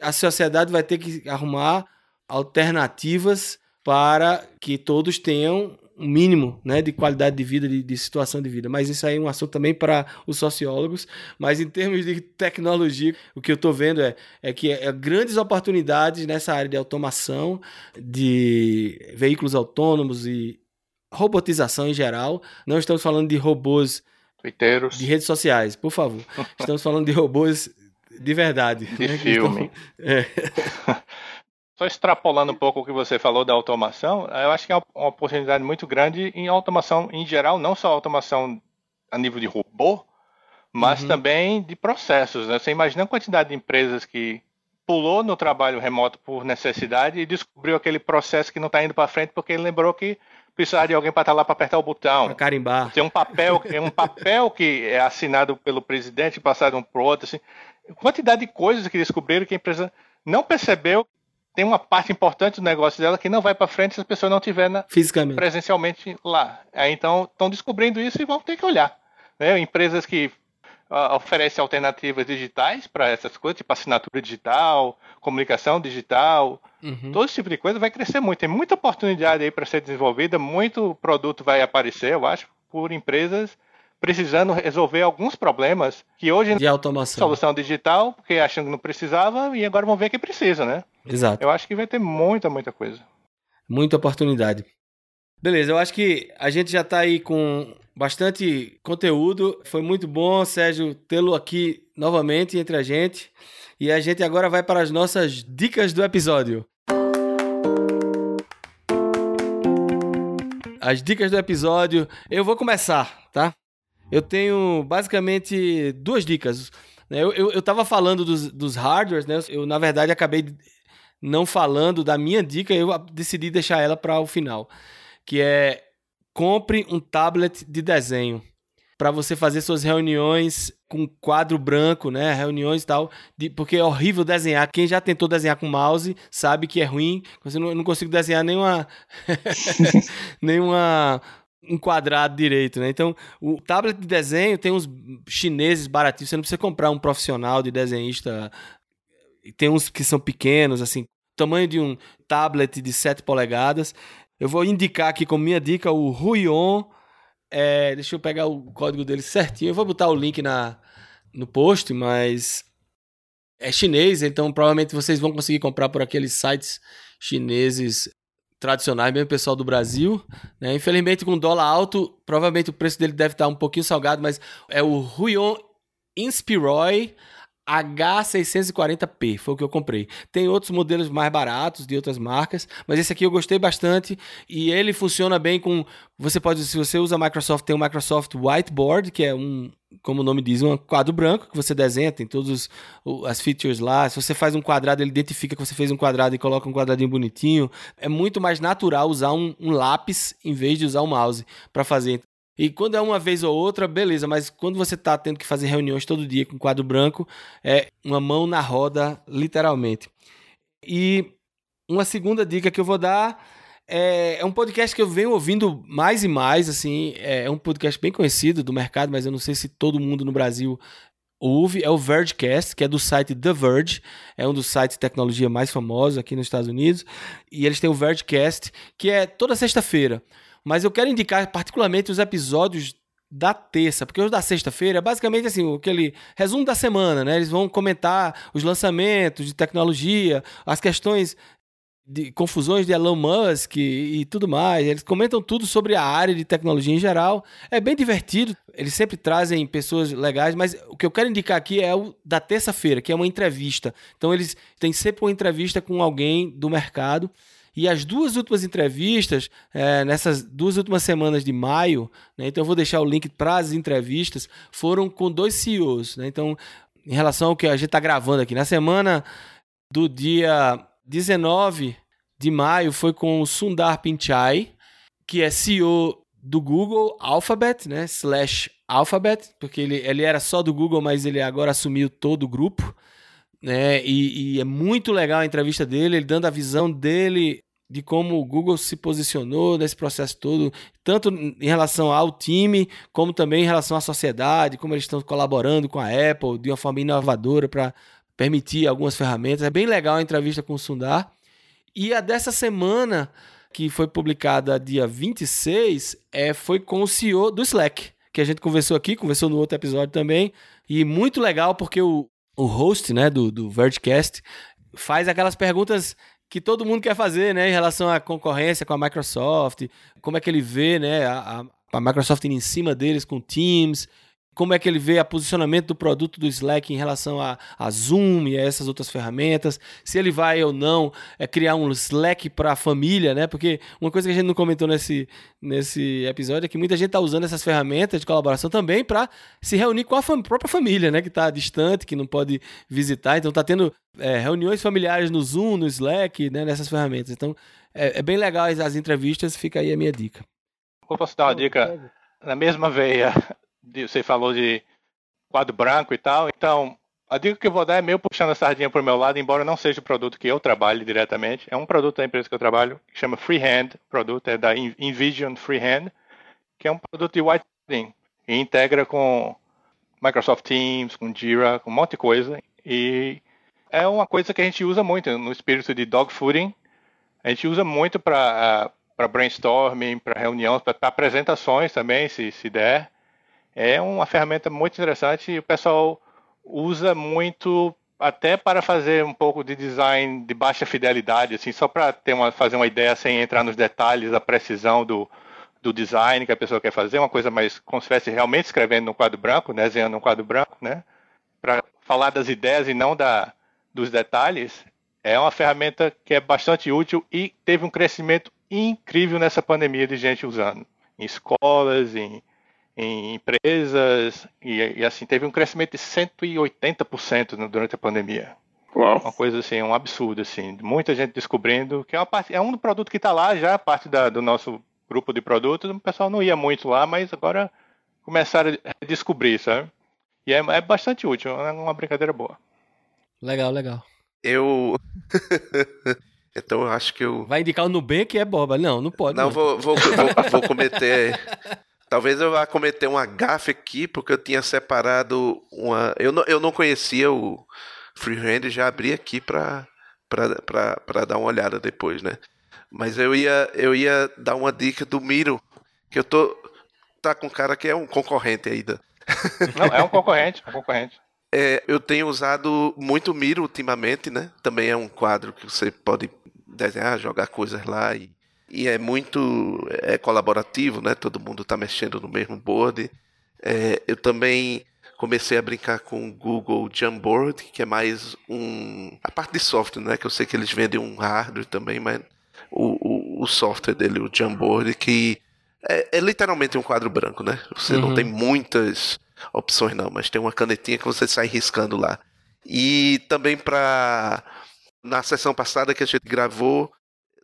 a sociedade vai ter que arrumar alternativas para que todos tenham um mínimo né, de qualidade de vida, de, de, situação de vida. Mas isso aí é um assunto também para os sociólogos. Mas em termos de tecnologia, o que eu estou vendo é, é que é, é grandes oportunidades nessa área de automação, de veículos autônomos e robotização em geral. Não estamos falando de robôs Twitteiros. de redes sociais, por favor. *laughs* Estamos falando de robôs de verdade. De né? filme. Estão... *laughs* É. *laughs* Só extrapolando um pouco o que você falou da automação, eu acho que é uma oportunidade muito grande em automação em geral, não só automação a nível de robô, mas uhum. também de processos. Né? Você imagina a quantidade de empresas que pulou no trabalho remoto por necessidade e descobriu aquele processo que não está indo para frente porque ele lembrou que precisava de alguém para estar tá lá para apertar o botão. Para carimbar. Tem um papel, é um papel que é assinado pelo presidente, passado um para o outro. Assim. Quantidade de coisas que descobriram que a empresa não percebeu tem uma parte importante do negócio dela que não vai para frente se a pessoa não estiver fisicamente presencialmente lá. Aí, então estão descobrindo isso e vão ter que olhar. Né? Empresas que uh, oferecem alternativas digitais para essas coisas, tipo assinatura digital, comunicação digital, uhum. todo esse tipo de coisa vai crescer muito. Tem muita oportunidade aí para ser desenvolvida, muito produto vai aparecer, eu acho, por empresas precisando resolver alguns problemas que hoje de automação. solução digital, porque achando que não precisava e agora vão ver que precisa, né? Exato. Eu acho que vai ter muita, muita coisa. Muita oportunidade. Beleza, eu acho que a gente já está aí com bastante conteúdo. Foi muito bom, Sérgio, tê-lo aqui novamente entre a gente. E a gente agora vai para as nossas dicas do episódio. As dicas do episódio, eu vou começar, tá? Eu tenho basicamente duas dicas. Eu, eu, eu tava falando dos, dos hardwares, né? Eu, na verdade, acabei não falando da minha dica, eu decidi deixar ela para o final. Que é compre um tablet de desenho para você fazer suas reuniões com quadro branco, né? Reuniões e tal, de, porque é horrível desenhar. Quem já tentou desenhar com mouse sabe que é ruim. Você não, não consigo desenhar nenhuma *laughs* nenhuma um quadrado direito, né? Então, o tablet de desenho tem uns chineses baratinhos, você não precisa comprar um profissional de desenhista. Tem uns que são pequenos, assim, tamanho de um tablet de 7 polegadas. Eu vou indicar aqui como minha dica o Ruion. É, deixa eu pegar o código dele certinho. Eu vou botar o link na, no post, mas é chinês, então provavelmente vocês vão conseguir comprar por aqueles sites chineses tradicionais, mesmo pessoal do Brasil. Né? Infelizmente, com dólar alto, provavelmente o preço dele deve estar um pouquinho salgado, mas é o Ruion Inspiroy H640p, foi o que eu comprei. Tem outros modelos mais baratos de outras marcas, mas esse aqui eu gostei bastante e ele funciona bem com você pode se você usa Microsoft, tem o Microsoft Whiteboard, que é um como o nome diz, um quadro branco que você desenha, tem todas as features lá. Se você faz um quadrado, ele identifica que você fez um quadrado e coloca um quadradinho bonitinho. É muito mais natural usar um, um lápis em vez de usar o mouse para fazer. E quando é uma vez ou outra, beleza, mas quando você está tendo que fazer reuniões todo dia com quadro branco, é uma mão na roda, literalmente. E uma segunda dica que eu vou dar é, é, um podcast que eu venho ouvindo mais e mais, assim, é, é um podcast bem conhecido do mercado, mas eu não sei se todo mundo no Brasil ouve, é o Vergecast, que é do site The Verge, é um dos sites de tecnologia mais famosos aqui nos Estados Unidos, e eles têm o Vergecast, que é toda sexta-feira. Mas eu quero indicar particularmente os episódios da terça, porque os da sexta-feira é basicamente assim, aquele resumo da semana, né? Eles vão comentar os lançamentos de tecnologia, as questões de confusões de Elon Musk e, e, tudo mais. Eles comentam tudo sobre a área de tecnologia em geral. É bem divertido. Eles sempre trazem pessoas legais, mas o que eu quero indicar aqui é o da terça-feira, que é uma entrevista. Então eles têm sempre uma entrevista com alguém do mercado. E as duas últimas entrevistas, é, nessas duas últimas semanas de maio, né, então eu vou deixar o link para as entrevistas, foram com dois CEOs. Né, então, em relação ao que a gente está gravando aqui, na semana do dia 19 de maio foi com o Sundar Pichai, que é CEO do Google Alphabet, né, slash Alphabet, porque ele, ele era só do Google, mas ele agora assumiu todo o grupo. Né, e, e é muito legal a entrevista dele, ele dando a visão dele de como o Google se posicionou nesse processo todo, tanto em relação ao time, como também em relação à sociedade, como eles estão colaborando com a Apple de uma forma inovadora para permitir algumas ferramentas. É bem legal a entrevista com o Sundar. E a dessa semana, que foi publicada dia 26, é, foi com o CEO do Slack, que a gente conversou aqui, conversou no outro episódio também. E muito legal porque o, o host né, do, do Vergecast faz aquelas perguntas que todo mundo quer fazer, né, em relação à concorrência com a Microsoft, como é que ele vê, né, a, a Microsoft indo em cima deles com Teams, como é que ele vê o posicionamento do produto do Slack em relação a, a Zoom e a essas outras ferramentas, se ele vai ou não é, criar um Slack para a família, né? Porque uma coisa que a gente não comentou nesse, nesse episódio é que muita gente está usando essas ferramentas de colaboração também para se reunir com a fam própria família, né? Que está distante, que não pode visitar, então está tendo é, reuniões familiares no Zoom, no Slack, né? Nessas ferramentas. Então é, é bem legal as, as entrevistas, fica aí a minha dica. Vou posso dar uma dica na mesma veia você falou de quadro branco e tal, então A dica que eu vou dar é meio puxando a sardinha para o meu lado, embora não seja o produto que eu trabalhe diretamente. É um produto da empresa que eu trabalho, que chama Freehand. O produto é da Envision Freehand, que é um produto de whiteboarding. E integra com Microsoft Teams, com Jira, com um monte de coisa. E é uma coisa que a gente usa muito no espírito de dogfooding. A gente usa muito para para brainstorming, para reuniões, para apresentações também, se, se der. É uma ferramenta muito interessante e o pessoal usa muito até para fazer um pouco de design de baixa fidelidade, assim, só para ter uma, fazer uma ideia sem entrar nos detalhes, a precisão do, do design que a pessoa quer fazer, uma coisa mais como se estivesse realmente escrevendo no quadro branco, né, desenhando no quadro branco, né, para falar das ideias e não da, dos detalhes, é uma ferramenta que é bastante útil e teve um crescimento incrível nessa pandemia de gente usando. Em escolas, em, em empresas, e, e, assim, teve um crescimento de 180% durante a pandemia. Uau. Uma coisa assim, um absurdo, assim. Muita gente descobrindo que é, uma parte, é um produto que está lá já, parte da, do nosso grupo de produtos. O pessoal não ia muito lá, mas agora começaram a descobrir, sabe? E é, é bastante útil, é uma brincadeira boa. Legal, legal. Eu. *laughs* então eu acho que eu. Vai indicar o Nubank é boba. Não, não pode. Não, não. Vou, vou, vou, vou cometer. *laughs* Talvez eu vá cometer um gafe aqui, porque eu tinha separado uma. Eu não, eu não conhecia o Freehand, já abri aqui para dar uma olhada depois, né? Mas eu ia, eu ia dar uma dica do Miro, que eu tô. Tá com um cara que é um concorrente ainda. *laughs* Não, é um concorrente, um concorrente. É, eu tenho usado muito Miro ultimamente, né? Também é um quadro que você pode desenhar, jogar coisas lá e, e é muito é colaborativo, né? Todo mundo está mexendo no mesmo board. É, eu também comecei a brincar com o Google Jamboard, que é mais um a parte de software, né? Que eu sei que eles vendem um hardware também, mas o, o, o software dele, o Jamboard, que é, é, literalmente um quadro branco, né? Você uhum. não tem muitas opções não, mas tem uma canetinha que você sai riscando lá. E também para na sessão passada que a gente gravou,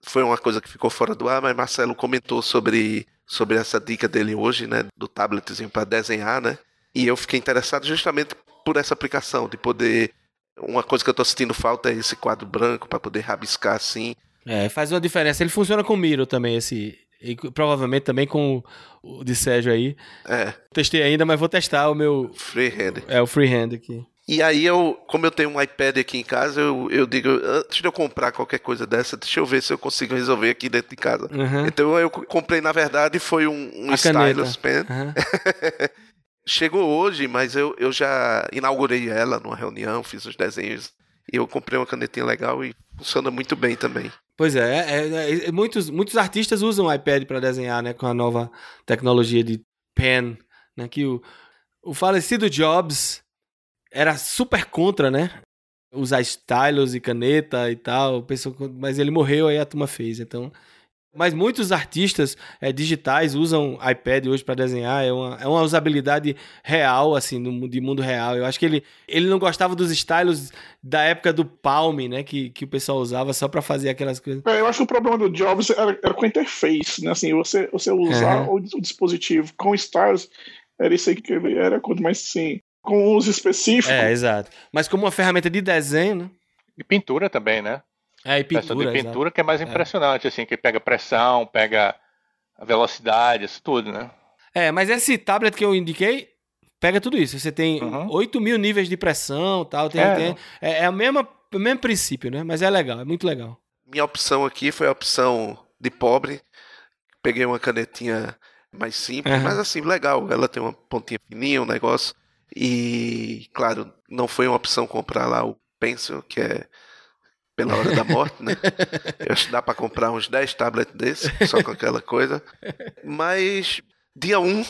foi uma coisa que ficou fora do ar, mas Marcelo comentou sobre, sobre essa dica dele hoje, né, do tabletzinho para desenhar, né? E eu fiquei interessado justamente por essa aplicação, de poder uma coisa que eu estou sentindo falta é esse quadro branco para poder rabiscar assim. É, faz uma diferença. Ele funciona com Miro também, esse, e provavelmente também com o de Sérgio aí. É. Testei ainda, mas vou testar o meu. Freehand. É, o freehand aqui. E aí eu, como eu tenho um iPad aqui em casa, eu, eu digo, antes de eu comprar qualquer coisa dessa, deixa eu ver se eu consigo resolver aqui dentro de casa. Uhum. Então eu comprei, na verdade, foi um, um stylus pen. Uhum. *laughs* Chegou hoje, mas eu, eu já inaugurei ela numa reunião, fiz os desenhos. E eu comprei uma canetinha legal e funciona muito bem também. Pois é, é, é, é muitos, muitos artistas usam o iPad para desenhar, né, com a nova tecnologia de pen, né, que o, o falecido Jobs era super contra, né, usar stylus e caneta e tal, pensou, mas ele morreu aí a turma fez, então mas muitos artistas é, digitais usam iPad hoje para desenhar, é uma, é uma usabilidade real, assim, de mundo real. Eu acho que ele, ele não gostava dos stylos da época do Palm, né, que, que o pessoal usava só para fazer aquelas coisas. É, eu acho que o problema do Jobs era, era com a interface, né, assim, você, você usar uhum. o, o, dispositivo com styles, era isso aí que ele era, quanto mais, assim, com uso específico. É, exato. Mas como uma ferramenta de desenho, né? E pintura também, né? É, e pintura. de pintura exato. que é mais é. impressionante, é. assim, que pega pressão, pega a velocidade, isso tudo, né? É, mas esse tablet que eu indiquei pega tudo isso. Você tem uhum. 8 mil níveis de pressão tal. Tem, é, tem, é, é o mesmo princípio, né? Mas é legal, é muito legal. Minha opção aqui foi a opção de pobre. Peguei uma canetinha mais simples, uhum. mas assim, legal. Ela tem uma pontinha fininha, um negócio. E, claro, não foi uma opção comprar lá o Pencil, que é pela hora da morte, né? *laughs* Eu acho que dá para comprar uns 10 tablets desses, só com aquela coisa. Mas dia 1, um,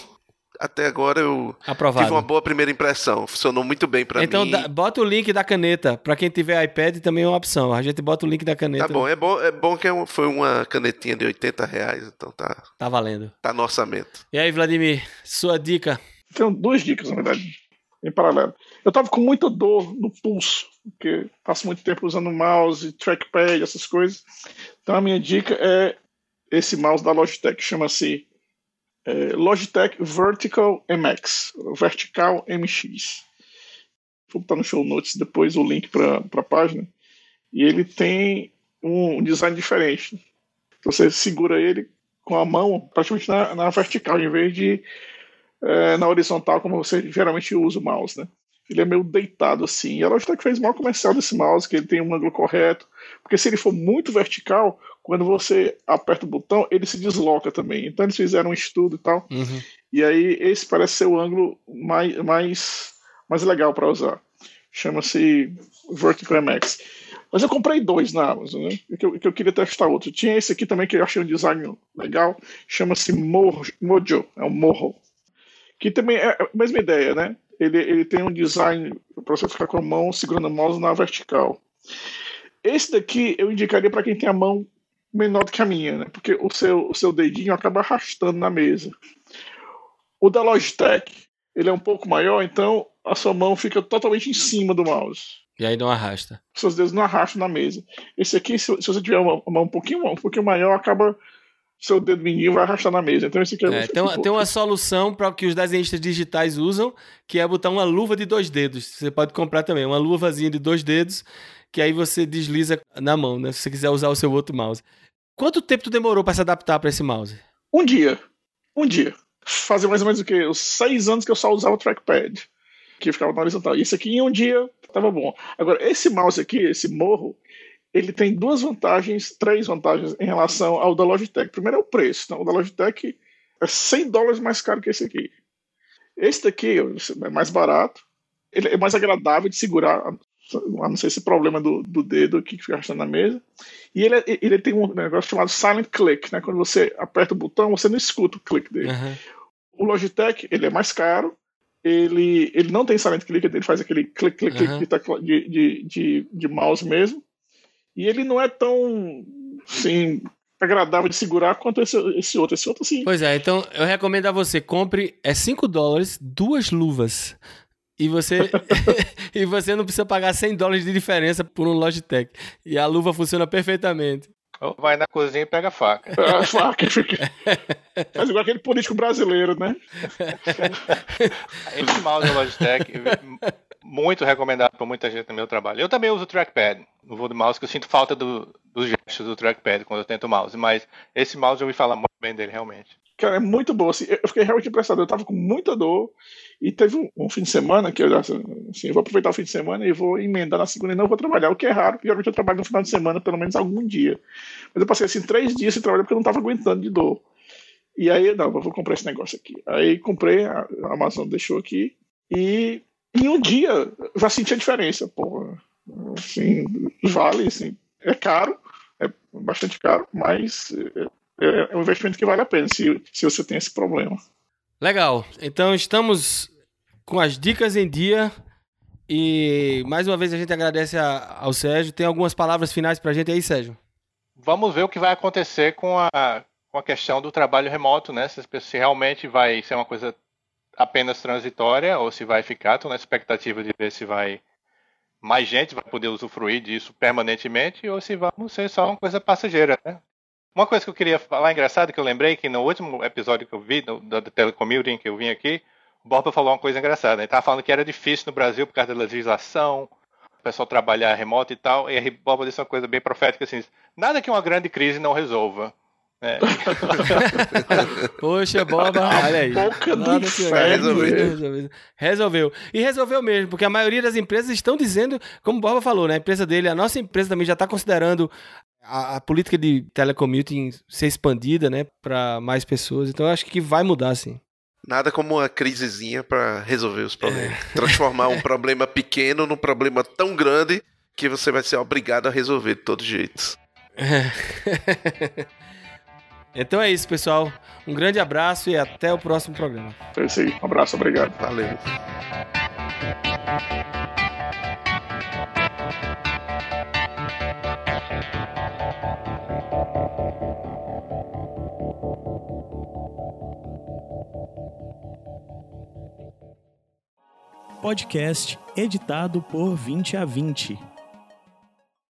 até agora eu Aprovado. tive uma boa primeira impressão. Funcionou muito bem para então, mim. Então bota o link da caneta. Para quem tiver iPad também é uma opção. A gente bota o link da caneta. Tá bom, é bom, é bom que é foi uma canetinha de 80 reais, então tá. Tá valendo. Tá no orçamento. E aí, Vladimir, sua dica? Tenho duas dicas, na verdade, em paralelo. Eu tava com muita dor no pulso porque passo muito tempo usando mouse, trackpad, essas coisas. Então a minha dica é esse mouse da Logitech, chama-se é, Logitech Vertical MX, Vertical MX. vou botar no show notes depois o link para a página. E ele tem um design diferente. Você segura ele com a mão praticamente na, na vertical, em vez de é, na horizontal, como você geralmente usa o mouse, né? Ele é meio deitado assim. E a Logitech fez mal comercial desse mouse, que ele tem um ângulo correto. Porque se ele for muito vertical, quando você aperta o botão, ele se desloca também. Então eles fizeram um estudo e tal. Uhum. E aí esse parece ser o ângulo mais, mais, mais legal para usar. Chama-se Vertical MX. Mas eu comprei dois na Amazon, né? Que eu, que eu queria testar outro. Tinha esse aqui também que eu achei um design legal. Chama-se Mojo. É um Morro. Que também é a mesma ideia, né? Ele, ele tem um design para você ficar com a mão segurando a mouse na vertical. Esse daqui eu indicaria para quem tem a mão menor do que a minha, né? Porque o seu, o seu dedinho acaba arrastando na mesa. O da Logitech, ele é um pouco maior, então a sua mão fica totalmente em cima do mouse. E aí não arrasta. Seus dedos não arrastam na mesa. Esse aqui, se, se você tiver uma mão um pouquinho, um pouquinho maior, acaba seu dedo mindinho vai arrastar na mesa. Então esse aqui é, é tem, uma, tem uma solução para o que os desenhistas digitais usam, que é botar uma luva de dois dedos. Você pode comprar também, uma luvazinha de dois dedos, que aí você desliza na mão, né? Se você quiser usar o seu outro mouse. Quanto tempo tu demorou para se adaptar para esse mouse? Um dia. Um dia. Fazia mais ou menos o quê? Os seis anos que eu só usava o trackpad. Que ficava na horizontal. Isso aqui em um dia tava bom. Agora, esse mouse aqui, esse morro, ele tem duas vantagens, três vantagens em relação ao da Logitech. Primeiro é o preço. Então, o da Logitech é 100 dólares mais caro que esse aqui. Esse daqui é mais barato, ele é mais agradável de segurar, a não ser esse problema do, do dedo que fica arrastando na mesa. E ele, ele tem um negócio chamado silent click, né? Quando você aperta o botão, você não escuta o clique dele. Uhum. O Logitech, ele é mais caro, ele, ele não tem silent click, ele faz aquele clique, clique, uhum. clique de, de, de, de mouse mesmo. E ele não é tão, assim, agradável de segurar quanto esse, esse outro. Esse outro, sim. Pois é, então eu recomendo a você, compre, é 5 dólares, duas luvas. E você, *laughs* *laughs* e você não precisa pagar 100 dólares de diferença por um Logitech. E a luva funciona perfeitamente. Vai na cozinha e pega a faca. A faca fica. Faz igual aquele político brasileiro, né? *laughs* Esse mouse da Logitech, muito recomendado para muita gente no meu trabalho. Eu também uso o trackpad no voo do mouse, que eu sinto falta do, dos gestos do trackpad quando eu tento o mouse. Mas esse mouse eu ouvi falar muito bem dele, realmente. Cara, é muito bom. Assim, eu fiquei realmente impressionado. Eu tava com muita dor. E teve um, um fim de semana que eu assim, eu vou aproveitar o fim de semana e vou emendar na segunda e não vou trabalhar, o que é raro, porque geralmente eu trabalho no final de semana, pelo menos algum dia. Mas eu passei assim três dias sem trabalhar porque eu não tava aguentando de dor. E aí, não, eu vou comprar esse negócio aqui. Aí comprei, a Amazon deixou aqui. E em um dia já senti a diferença. Pô, assim, vale, assim, é caro, é bastante caro, mas é, é um investimento que vale a pena se, se você tem esse problema. Legal. Então estamos com as dicas em dia. E mais uma vez a gente agradece a, ao Sérgio. Tem algumas palavras finais para a gente aí, Sérgio? Vamos ver o que vai acontecer com a, com a questão do trabalho remoto, né? Se, se realmente vai ser uma coisa apenas transitória ou se vai ficar. Estou na expectativa de ver se vai mais gente vai poder usufruir disso permanentemente ou se vamos ser só uma coisa passageira, né? Uma coisa que eu queria falar engraçado que eu lembrei que no último episódio que eu vi do, do telecommuting que eu vim aqui, o Borba falou uma coisa engraçada. Ele estava falando que era difícil no Brasil por causa da legislação, o pessoal trabalhar remoto e tal. E a Borba disse uma coisa bem profética assim: nada que uma grande crise não resolva. É. *laughs* Poxa, Boba, olha aí. Boca do resolveu. resolveu. E resolveu mesmo, porque a maioria das empresas estão dizendo, como o Boba falou, né? A empresa dele, a nossa empresa também já está considerando a, a, política de telecommuting ser expandida, né, para mais pessoas. Então eu acho que vai mudar, sim. Nada como uma crisezinha para resolver os problemas. É. Transformar um *laughs* problema pequeno num problema tão grande que você vai ser obrigado a resolver de todos os jeitos. É. *laughs* então é isso, pessoal. Um grande abraço e até o próximo programa. É isso aí. Um abraço, obrigado. Valeu. Podcast editado por 20 a 20.